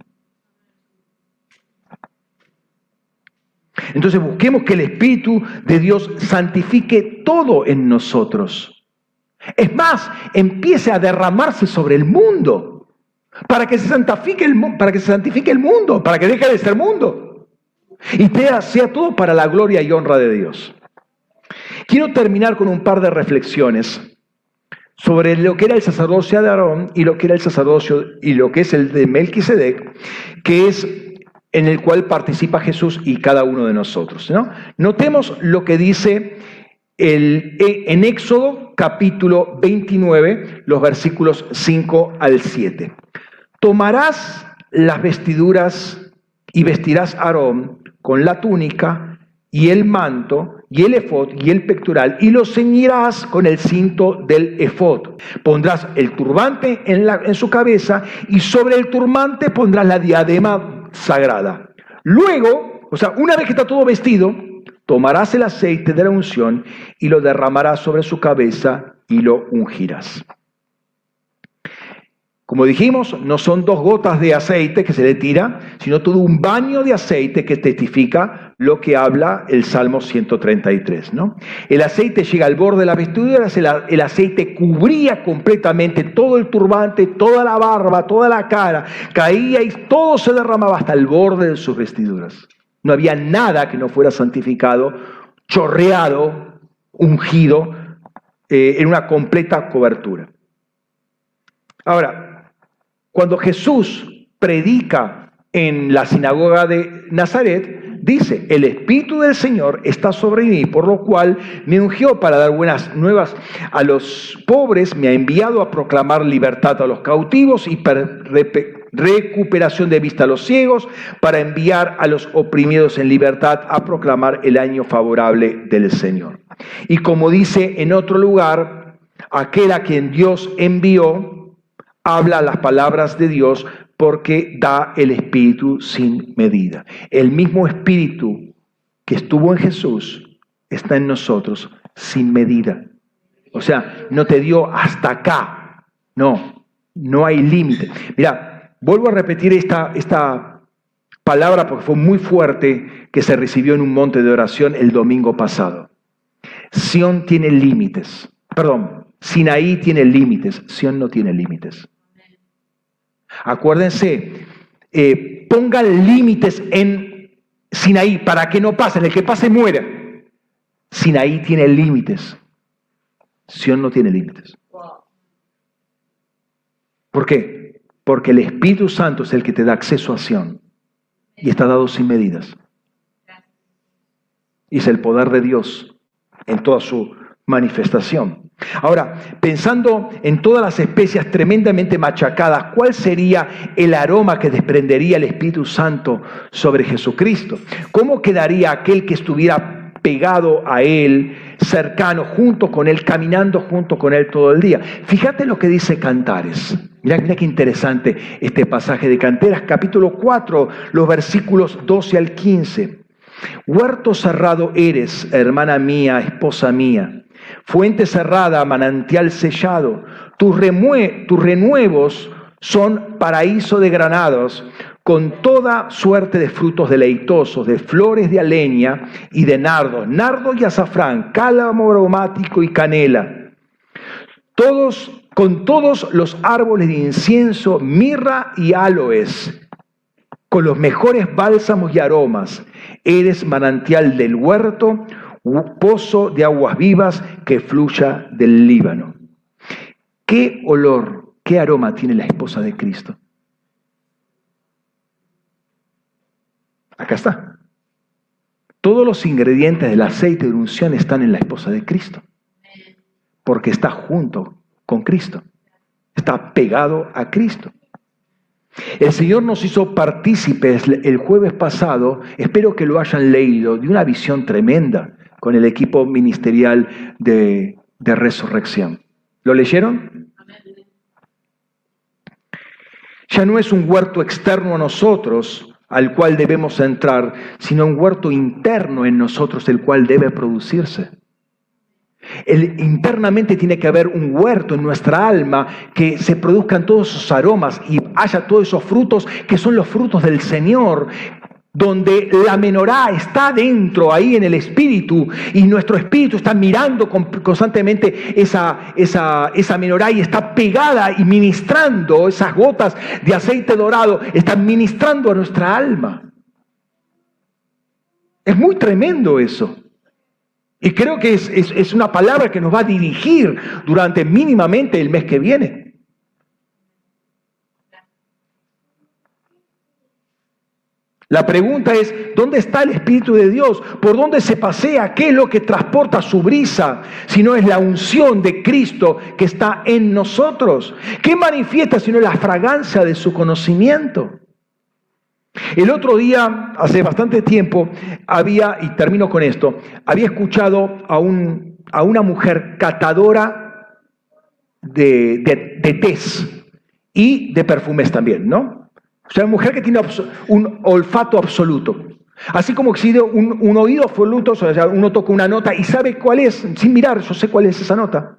Entonces busquemos que el Espíritu de Dios santifique todo en nosotros. Es más, empiece a derramarse sobre el mundo para que se santifique el, para que se santifique el mundo, para que deje de ser mundo y sea todo para la gloria y honra de Dios. Quiero terminar con un par de reflexiones sobre lo que era el sacerdocio de Aarón y lo que era el sacerdocio y lo que es el de Melquisedec, que es en el cual participa Jesús y cada uno de nosotros. ¿no? Notemos lo que dice el, en Éxodo capítulo 29, los versículos 5 al 7. Tomarás las vestiduras y vestirás a Aarón con la túnica y el manto y el efod y el pectoral y lo ceñirás con el cinto del efod. Pondrás el turbante en, la, en su cabeza y sobre el turbante pondrás la diadema sagrada. Luego, o sea, una vez que está todo vestido, tomarás el aceite de la unción y lo derramarás sobre su cabeza y lo ungirás. Como dijimos, no son dos gotas de aceite que se le tira, sino todo un baño de aceite que testifica lo que habla el Salmo 133. ¿no? El aceite llega al borde de las vestiduras, el, aceite cubría completamente todo el turbante, toda la barba, toda la cara, caía y todo se derramaba hasta el borde de sus vestiduras. No había nada que no fuera santificado, chorreado, ungido, eh, en una completa cobertura. Ahora, cuando Jesús predica en la sinagoga de Nazaret, dice, el Espíritu del Señor está sobre mí, por lo cual me ungió para dar buenas nuevas a los pobres, me ha enviado a proclamar libertad a los cautivos y recuperación de vista a los ciegos, para enviar a los oprimidos en libertad a proclamar el año favorable del Señor. Y como dice en otro lugar, aquel a quien Dios envió, habla las palabras de Dios porque da el Espíritu sin medida. El mismo Espíritu que estuvo en Jesús está en nosotros sin medida. O sea, no te dio hasta acá. No, no hay límite. Mira, vuelvo a repetir esta, esta palabra porque fue muy fuerte que se recibió en un monte de oración el domingo pasado. Sión tiene límites. Perdón, Sinaí tiene límites. Sión no tiene límites. Acuérdense, eh, pongan límites en Sinaí para que no pasen, el que pase muera. Sinaí tiene límites. Sion no tiene límites. ¿Por qué? Porque el Espíritu Santo es el que te da acceso a Sion y está dado sin medidas. Y es el poder de Dios en toda su manifestación. Ahora, pensando en todas las especias tremendamente machacadas, ¿cuál sería el aroma que desprendería el Espíritu Santo sobre Jesucristo? ¿Cómo quedaría aquel que estuviera pegado a Él, cercano, junto con Él, caminando junto con Él todo el día? Fíjate lo que dice Cantares. Mira, mira qué interesante este pasaje de Canteras, capítulo 4, los versículos 12 al 15. Huerto cerrado eres, hermana mía, esposa mía fuente cerrada, manantial sellado. Tus, renuevos son paraíso de granados, con toda suerte de frutos deleitosos, de flores de aleña y de nardo, nardo y azafrán, cálamo aromático y canela. Todos, con todos los árboles de incienso, mirra y aloes, con los mejores bálsamos y aromas. Eres manantial del huerto, pozo de aguas vivas que fluya del Líbano. ¿Qué olor, qué aroma tiene la esposa de Cristo? Acá está. Todos los ingredientes del aceite de unción están en la esposa de Cristo. Porque está junto con Cristo. Está pegado a Cristo. El Señor nos hizo partícipes el jueves pasado, espero que lo hayan leído, de una visión tremenda con el equipo ministerial de, resurrección. ¿Lo leyeron? Ya no es un huerto externo a nosotros al cual debemos entrar, sino un huerto interno en nosotros el cual debe producirse. El, internamente tiene que haber un huerto en nuestra alma que se produzcan todos esos aromas y haya todos esos frutos que son los frutos del Señor, donde la menorá está dentro, ahí en el espíritu, y nuestro espíritu está mirando constantemente esa, esa, esa menorá y está pegada y ministrando esas gotas de aceite dorado, están ministrando a nuestra alma. Es muy tremendo eso. Y creo que es, es una palabra que nos va a dirigir durante mínimamente el mes que viene. La pregunta es, ¿dónde está el Espíritu de Dios? ¿Por dónde se pasea? ¿Qué es lo que transporta su brisa? Si no es la unción de Cristo que está en nosotros. ¿Qué manifiesta si no la fragancia de su conocimiento? El otro día, hace bastante tiempo, había, y termino con esto, había escuchado a, un, a una mujer catadora de, de, de tés y de perfumes también, ¿no? O sea, mujer que tiene un olfato absoluto. Así como existe un, un oído absoluto, o sea, uno toca una nota y sabe cuál es, sin mirar, yo sé cuál es esa nota,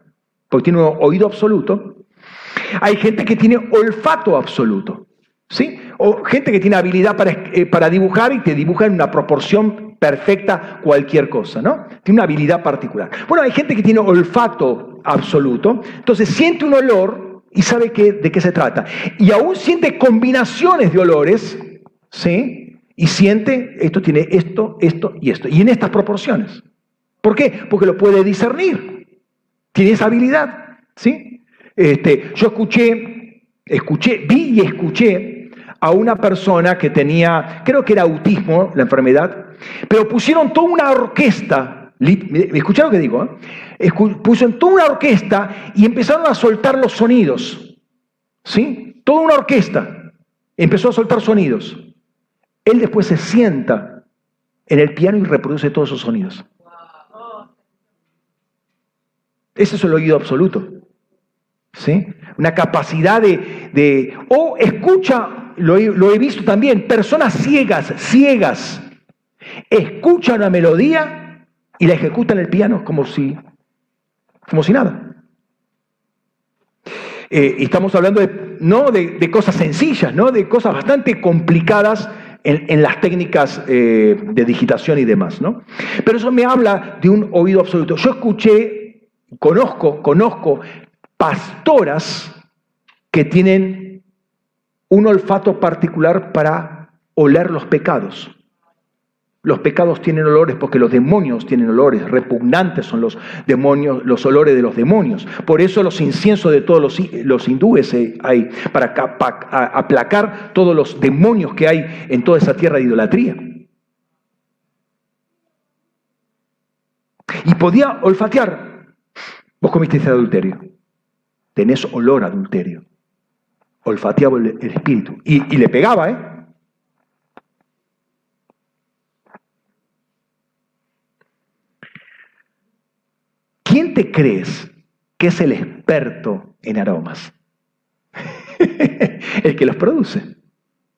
porque tiene un oído absoluto. Hay gente que tiene olfato absoluto, ¿sí? O gente que tiene habilidad para, eh, para dibujar y te dibuja en una proporción perfecta cualquier cosa, ¿no? Tiene una habilidad particular. Bueno, hay gente que tiene olfato absoluto, entonces siente un olor y sabe de qué se trata. Y aún siente combinaciones de olores, ¿sí? Y siente, esto tiene esto, esto y esto. Y en estas proporciones. ¿Por qué? Porque lo puede discernir. Tiene esa habilidad. ¿sí? Este, yo escuché, escuché, vi y escuché a una persona que tenía, creo que era autismo, la enfermedad, pero pusieron toda una orquesta. ¿Me escucharon lo que digo? Eh? Pusieron toda una orquesta y empezaron a soltar los sonidos. ¿Sí? Toda una orquesta empezó a soltar sonidos. Él después se sienta en el piano y reproduce todos esos sonidos. Ese es el oído absoluto. ¿Sí? Una capacidad de, o escucha, lo he, visto también, personas ciegas, ciegas, escuchan una melodía y la ejecutan en el piano como si, como si nada. Eh, y estamos hablando de, no de, de, cosas sencillas, ¿no? de cosas bastante complicadas en, las técnicas eh, de digitación y demás, ¿no? Pero eso me habla de un oído absoluto. Yo escuché, conozco, conozco pastoras que tienen un olfato particular para oler los pecados. Los pecados tienen olores porque los demonios tienen olores, repugnantes son los demonios, los olores de los demonios. Por eso los inciensos de todos los, hindúes hay para aplacar todos los demonios que hay en toda esa tierra de idolatría. Y podía olfatear. Vos comiste ese adulterio. Tenés olor a adulterio. Olfateaba el, espíritu. Y, y le pegaba, ¿eh? ¿Quién te crees que es el experto en aromas? el que los produce,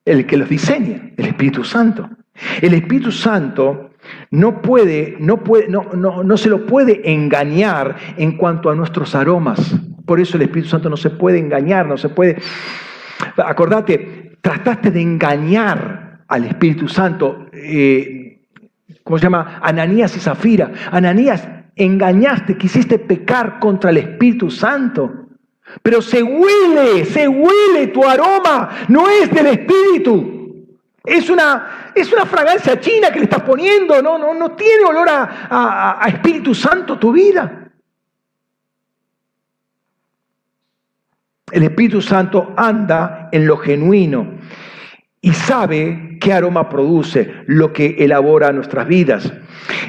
el que los diseña, el Espíritu Santo. El Espíritu Santo no puede, no puede, no, no, no se lo puede engañar en cuanto a nuestros aromas. Por eso el Espíritu Santo no se puede engañar, no se puede. Acordate, trataste de engañar al Espíritu Santo. Eh, ¿Cómo se llama? Ananías y Zafira. Ananías engañaste, quisiste pecar contra el Espíritu Santo. Pero se huele, se huele tu aroma, no es del Espíritu. Es una, es una fragancia china que le estás poniendo, no, no, no tiene olor a, a Espíritu Santo tu vida. El Espíritu Santo anda en lo genuino y sabe qué aroma produce, lo que elabora nuestras vidas.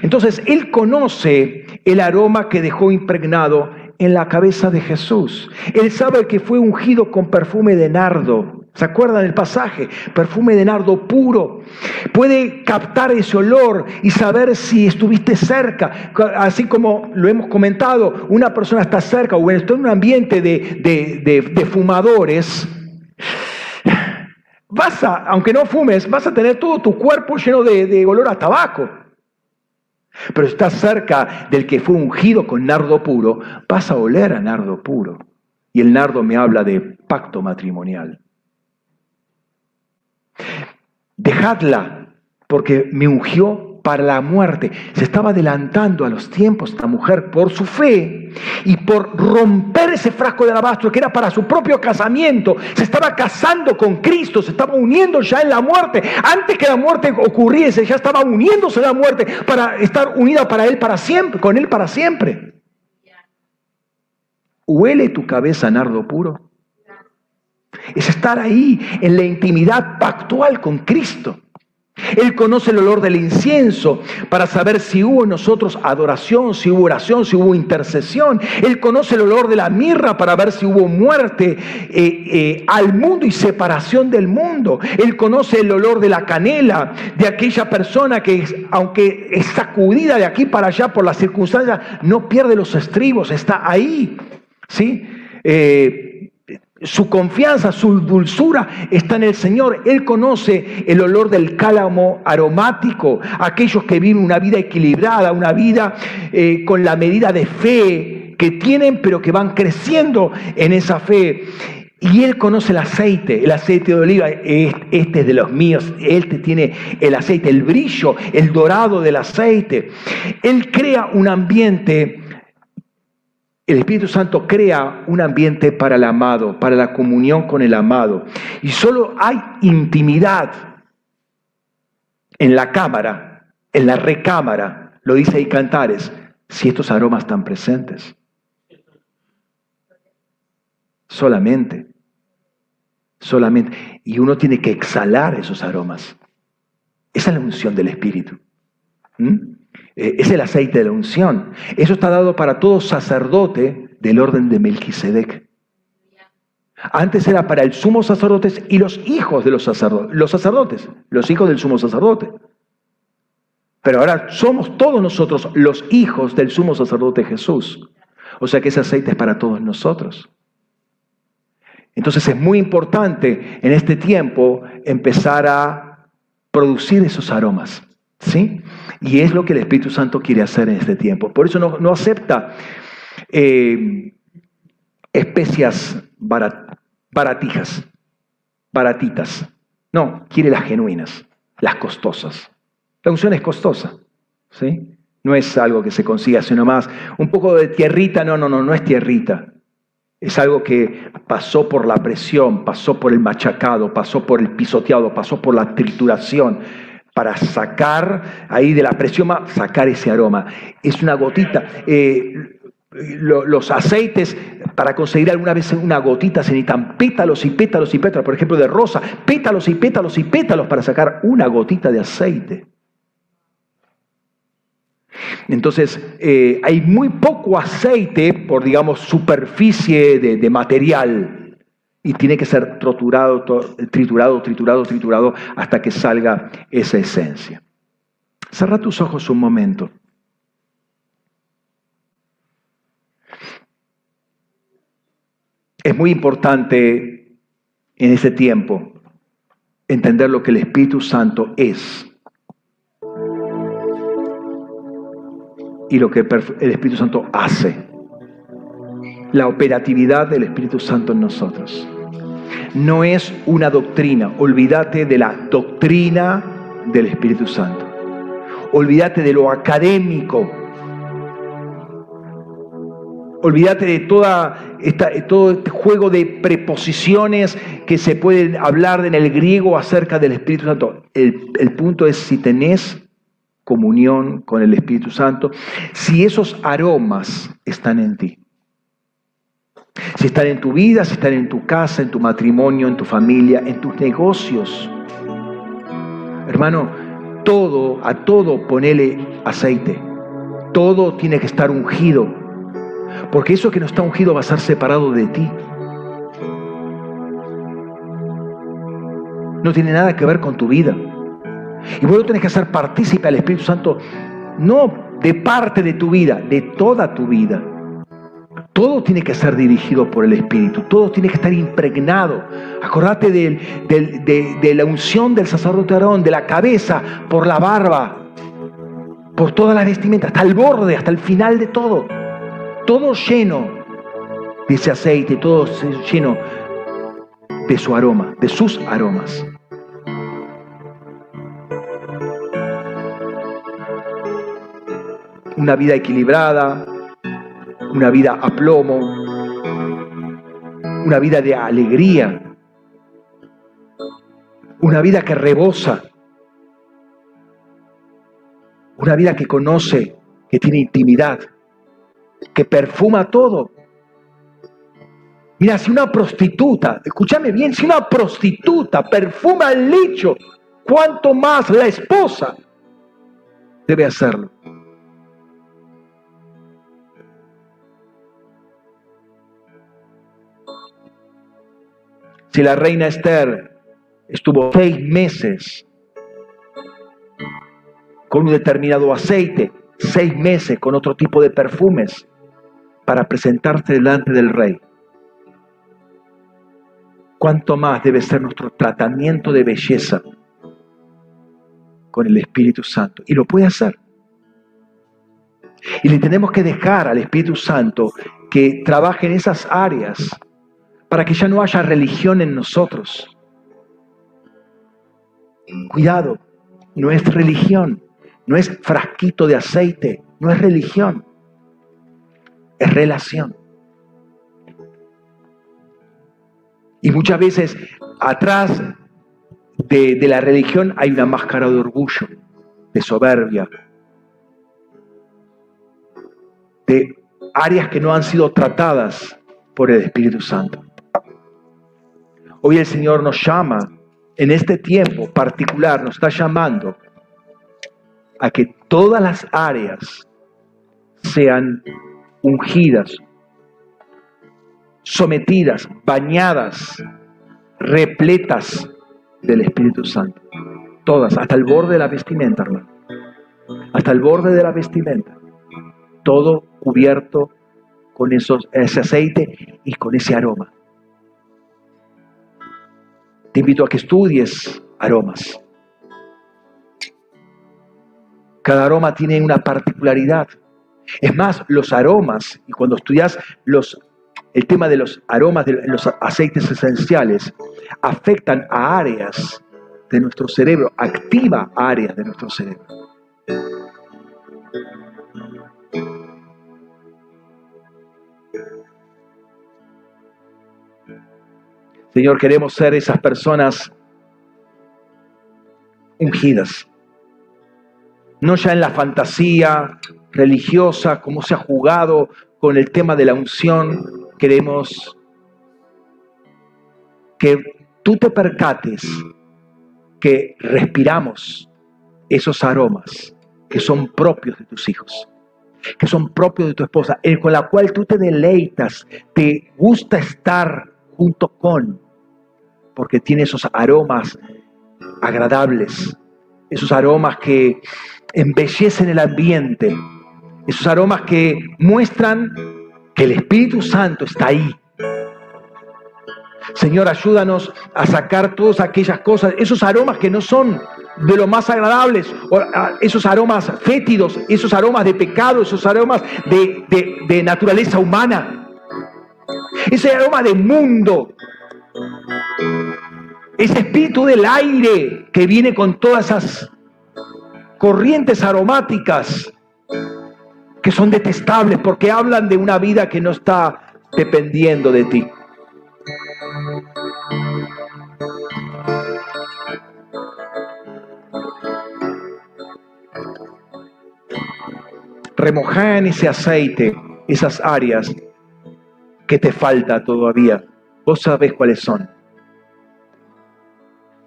Entonces, Él conoce el aroma que dejó impregnado en la cabeza de Jesús. Él sabe que fue ungido con perfume de nardo. ¿Se acuerdan del pasaje? Perfume de nardo puro. Puede captar ese olor y saber si estuviste cerca. Así como lo hemos comentado, una persona está cerca o está en un ambiente de, fumadores. Vas a, aunque no fumes, vas a tener todo tu cuerpo lleno de olor a tabaco. Pero está cerca del que fue ungido con nardo puro, vas a oler a nardo puro. Y el nardo me habla de pacto matrimonial. Dejadla, porque me ungió para la muerte. Se estaba adelantando a los tiempos esta mujer por su fe y por romper ese frasco de alabastro que era para su propio casamiento. Se estaba casando con Cristo, se estaba uniendo ya en la muerte. Antes que la muerte ocurriese, ya estaba uniéndose a la muerte para estar unida para Él para siempre, con Él para siempre. ¿Huele tu cabeza nardo puro? Es estar ahí en la intimidad pactual con Cristo. Él conoce el olor del incienso para saber si hubo en nosotros adoración, si hubo oración, si hubo intercesión. Él conoce el olor de la mirra para ver si hubo muerte eh, eh, al mundo y separación del mundo. Él conoce el olor de la canela, de aquella persona que aunque es sacudida de aquí para allá por las circunstancias, no pierde los estribos, está ahí. ¿sí? Eh, su confianza, su dulzura está en el Señor. Él conoce el olor del cálamo aromático, aquellos que viven una vida equilibrada, una vida eh, con la medida de fe que tienen, pero que van creciendo en esa fe. Y Él conoce el aceite, el aceite de oliva, este es de los míos, Él tiene el aceite, el brillo, el dorado del aceite. Él crea un ambiente el Espíritu Santo crea un ambiente para el amado, para la comunión con el amado. Y solo hay intimidad en la cámara, en la recámara, lo dice ahí Cantares, si estos aromas están presentes. Solamente, solamente. Y uno tiene que exhalar esos aromas. Esa es la unción del Espíritu. ¿Mm? Eh, es el aceite de la unción. Eso está dado para todo sacerdote del orden de Melquisedec. Antes era para el sumo sacerdote y los hijos de los sacerdotes, los sacerdotes, los hijos del sumo sacerdote. Pero ahora somos todos nosotros los hijos del sumo sacerdote Jesús. O sea que ese aceite es para todos nosotros. Entonces es muy importante en este tiempo empezar a producir esos aromas. ¿Sí? Y es lo que el Espíritu Santo quiere hacer en este tiempo. Por eso no, acepta eh, especias baratijas, baratitas. No, quiere las genuinas, las costosas. La unción es costosa, ¿sí? No es algo que se consiga así nomás. Un poco de tierrita, no, no, no, no es tierrita. Es algo que pasó por la presión, pasó por el machacado, pasó por el pisoteado, pasó por la trituración para sacar ahí de la presión, sacar ese aroma. Es una gotita. Eh, los aceites, para conseguir alguna vez una gotita, se necesitan pétalos y pétalos y pétalos, por ejemplo, de rosa, pétalos y pétalos y pétalos para sacar una gotita de aceite. Entonces, eh, hay muy poco aceite por, digamos, superficie de material y tiene que ser triturado, triturado, triturado, triturado hasta que salga esa esencia. Cerra tus ojos un momento. Es muy importante en ese tiempo entender lo que el Espíritu Santo es y lo que el Espíritu Santo hace. La operatividad del Espíritu Santo en nosotros no es una doctrina. Olvídate de la doctrina del Espíritu Santo. Olvídate de lo académico. Olvídate de toda todo este juego de preposiciones que se pueden hablar en el griego acerca del Espíritu Santo. El, el punto es si tenés comunión con el Espíritu Santo, si esos aromas están en ti. Si están en tu vida, si están en tu casa, en tu matrimonio, en tu familia, en tus negocios. Hermano, todo, a todo ponele aceite. Todo tiene que estar ungido. Porque eso que no está ungido va a ser separado de ti. No tiene nada que ver con tu vida. Y vos lo tenés que hacer partícipe al Espíritu Santo, no de parte de tu vida, de toda tu vida. Todo tiene que ser dirigido por el Espíritu, todo tiene que estar impregnado. Acordate de, la unción del sacerdote Aarón, de la cabeza por la barba, por toda la vestimenta, hasta el borde, hasta el final de todo. Todo lleno de ese aceite, todo lleno de su aroma, de sus aromas. Una vida equilibrada, una vida a plomo, una vida de alegría, una vida que rebosa, una vida que conoce, que tiene intimidad, que perfuma todo. Mira, si una prostituta, escúchame bien, si una prostituta perfuma el lecho, ¿cuánto más la esposa debe hacerlo? Si la reina Esther estuvo seis meses con un determinado aceite, seis meses con otro tipo de perfumes para presentarse delante del rey. cuánto más debe ser nuestro tratamiento de belleza con el Espíritu Santo. Y lo puede hacer. Y le tenemos que dejar al Espíritu Santo que trabaje en esas áreas para que ya no haya religión en nosotros. Cuidado, no es religión, no es frasquito de aceite, no es religión, es relación. Y muchas veces atrás de, la religión hay una máscara de orgullo, de soberbia, de áreas que no han sido tratadas por el Espíritu Santo. Hoy el Señor nos llama, en este tiempo particular, nos está llamando a que todas las áreas sean ungidas, sometidas, bañadas, repletas del Espíritu Santo. Todas, hasta el borde de la vestimenta, hermano. Hasta el borde de la vestimenta. Todo cubierto con ese aceite y con ese aroma. Te invito a que estudies aromas. Cada aroma tiene una particularidad. Es más, los aromas, y cuando estudias los, el tema de los aromas, de los aceites esenciales, afectan a áreas de nuestro cerebro, activa áreas de nuestro cerebro. Señor, queremos ser esas personas ungidas. No ya en la fantasía religiosa, como se ha jugado con el tema de la unción, queremos que tú te percates que respiramos esos aromas que son propios de tus hijos, que son propios de tu esposa, con la cual tú te deleitas, te gusta estar junto con, porque tiene esos aromas agradables, esos aromas que embellecen el ambiente, esos aromas que muestran que el Espíritu Santo está ahí. Señor, ayúdanos a sacar todas aquellas cosas, esos aromas que no son de lo más agradables, esos aromas fétidos, esos aromas de pecado, esos aromas de, de naturaleza humana, ese aroma de mundo, ese espíritu del aire que viene con todas esas corrientes aromáticas que son detestables porque hablan de una vida que no está dependiendo de ti. Remoja en ese aceite esas áreas que te falta todavía. Vos sabés cuáles son.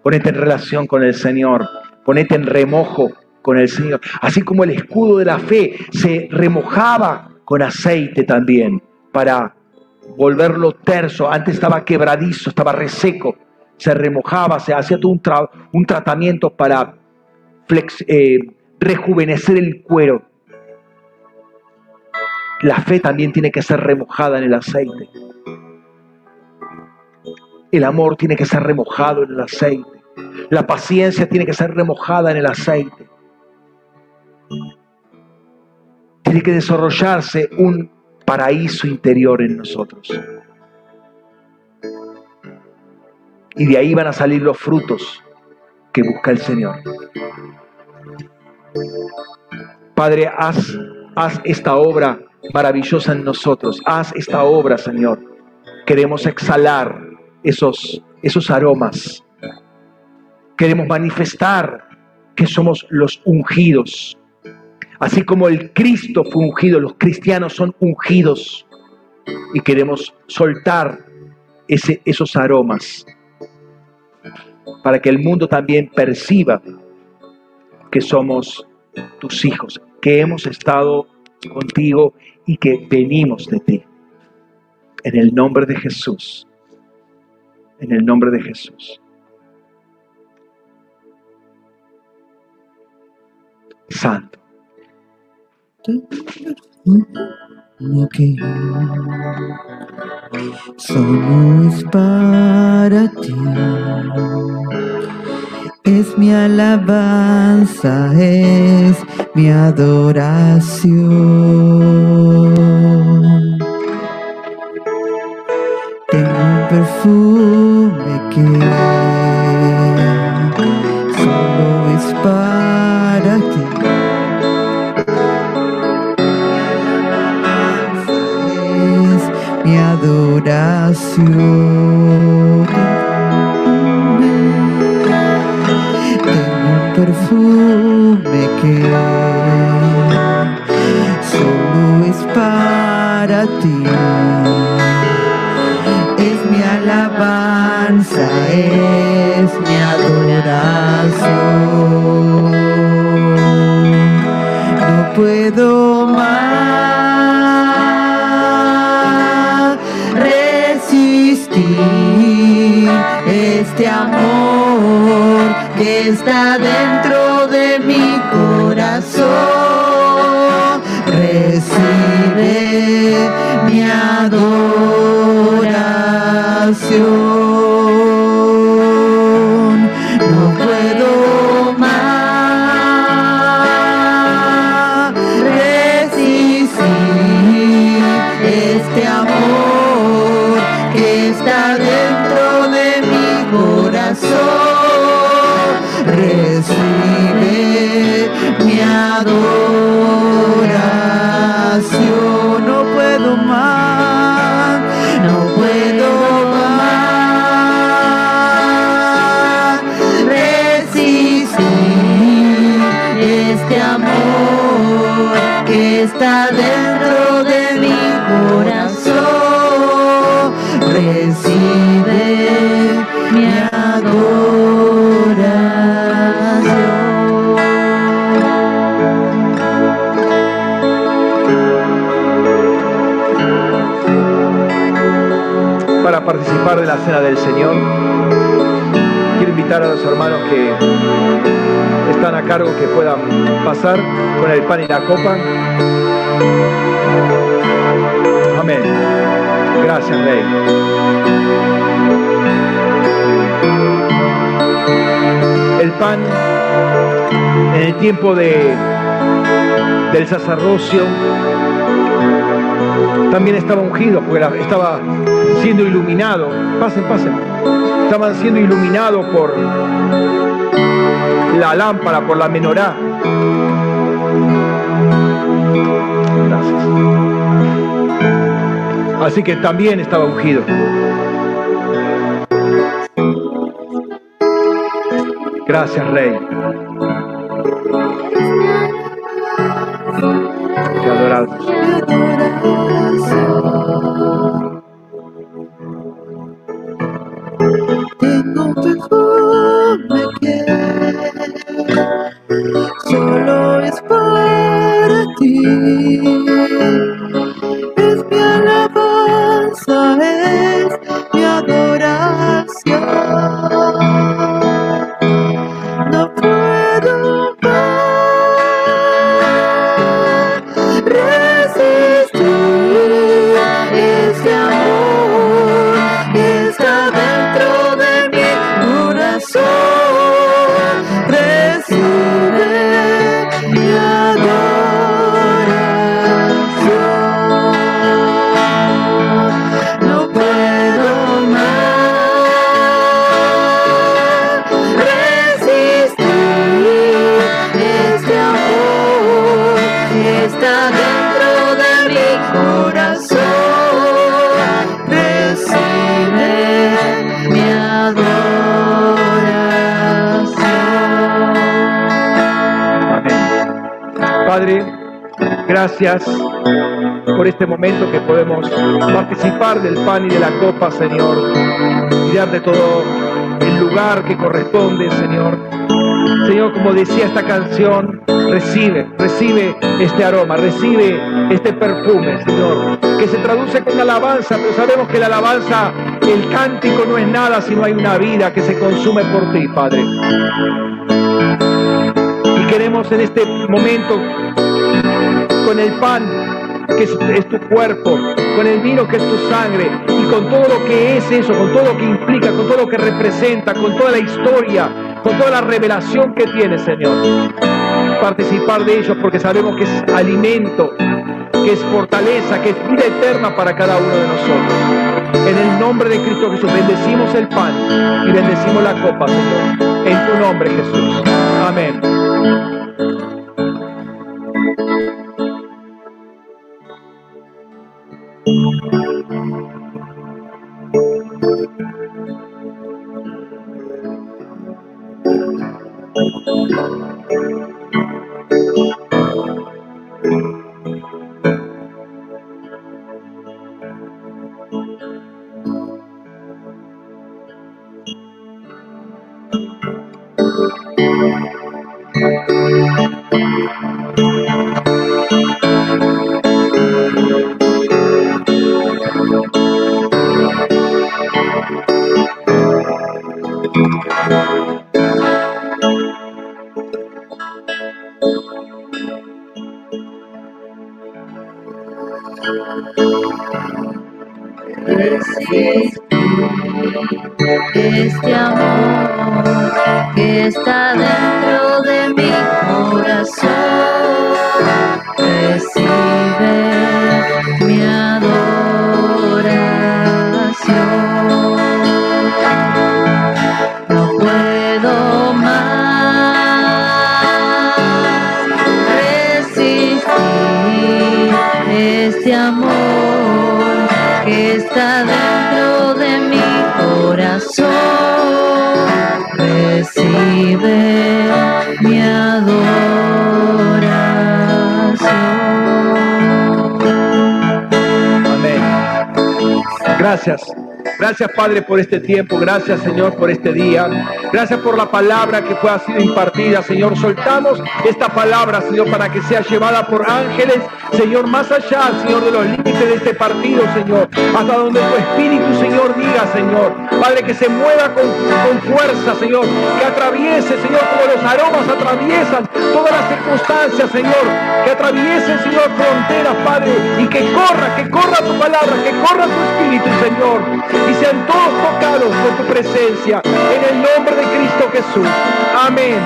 Ponete en relación con el Señor. Ponete en remojo con el Señor. Así como el escudo de la fe se remojaba con aceite también para volverlo terso. Antes estaba quebradizo, estaba reseco. Se remojaba, se hacía todo un, tratamiento para eh, rejuvenecer el cuero. La fe también tiene que ser remojada en el aceite. El amor tiene que ser remojado en el aceite. La paciencia tiene que ser remojada en el aceite. Tiene que desarrollarse un paraíso interior en nosotros. Y de ahí van a salir los frutos que busca el Señor. Padre, haz, haz esta obra maravillosa en nosotros. Haz esta obra, Señor. Queremos exhalar esos, esos aromas. Queremos manifestar que somos los ungidos Así como el Cristo fue ungido, los cristianos son ungidos y queremos soltar ese, esos aromas para que el mundo también perciba que somos tus hijos, que hemos estado contigo y que venimos de ti. En el nombre de Jesús. En el nombre de Jesús. Santo. lo que para ti. Es mi alabanza, es mi adoración. Tengo un perfume que solo es para ti. Mi adoración. Puedo más resistir este amor que está dentro de mi corazón. Recibe mi adoración. Del Señor, quiero invitar a los hermanos que están a cargo que puedan pasar con el pan y la copa. Amén. Gracias, Rey. El pan en el tiempo de, del sacerdocio también estaba ungido porque estaba siendo iluminado. Pasen, pasen. Estaban siendo iluminados por la lámpara, por la menorá. Gracias. Así que también estaba ungido. Gracias, Rey. Pan y de la copa, Señor, y darte todo el lugar que corresponde, Señor. Señor, como decía esta canción, recibe, recibe este aroma, recibe este perfume, Señor, que se traduce con alabanza, pero sabemos que la alabanza, el cántico no es nada si no hay una vida que se consume por ti, Padre. Y queremos en este momento, con el pan, que es, tu cuerpo, con el vino que es tu sangre con todo lo que es eso, con todo lo que implica, con todo lo que representa, con toda la historia, con toda la revelación que tiene, Señor. Participar de ellos porque sabemos que es alimento, que es fortaleza, que es vida eterna para cada uno de nosotros. En el nombre de Cristo Jesús, bendecimos el pan y bendecimos la copa, Señor. En tu nombre, Jesús. Amén. Thank you. Resistir este Gracias. Gracias Padre por este tiempo, gracias Señor por este día, gracias por la palabra que fue sido impartida, Señor. Soltamos esta palabra, Señor, para que sea llevada por ángeles, Señor, más allá, Señor, de los límites de este partido, Señor, hasta donde tu Espíritu, Señor, diga, Señor. Padre, que se mueva con, con fuerza, Señor, que atraviese, Señor, como los aromas atraviesan todas las circunstancias, Señor, que atraviese, Señor, fronteras, Padre, y que corra, que corra tu palabra, que corra tu Espíritu, Señor, y sean todos tocados por tu presencia, en el nombre de Cristo Jesús. Amén,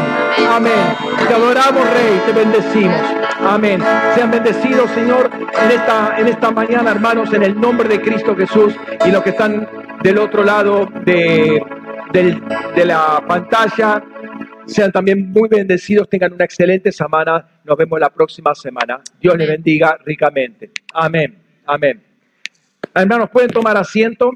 amén. Te adoramos, Rey, te bendecimos. Amén. Sean bendecidos, Señor, en esta, en esta mañana, hermanos, en el nombre de Cristo Jesús y los que están del otro lado de, del- de la pantalla. Sean también muy bendecidos, tengan una excelente semana. Nos vemos la próxima semana. Dios les bendiga ricamente. Amén. Amén. Hermanos, pueden tomar asiento.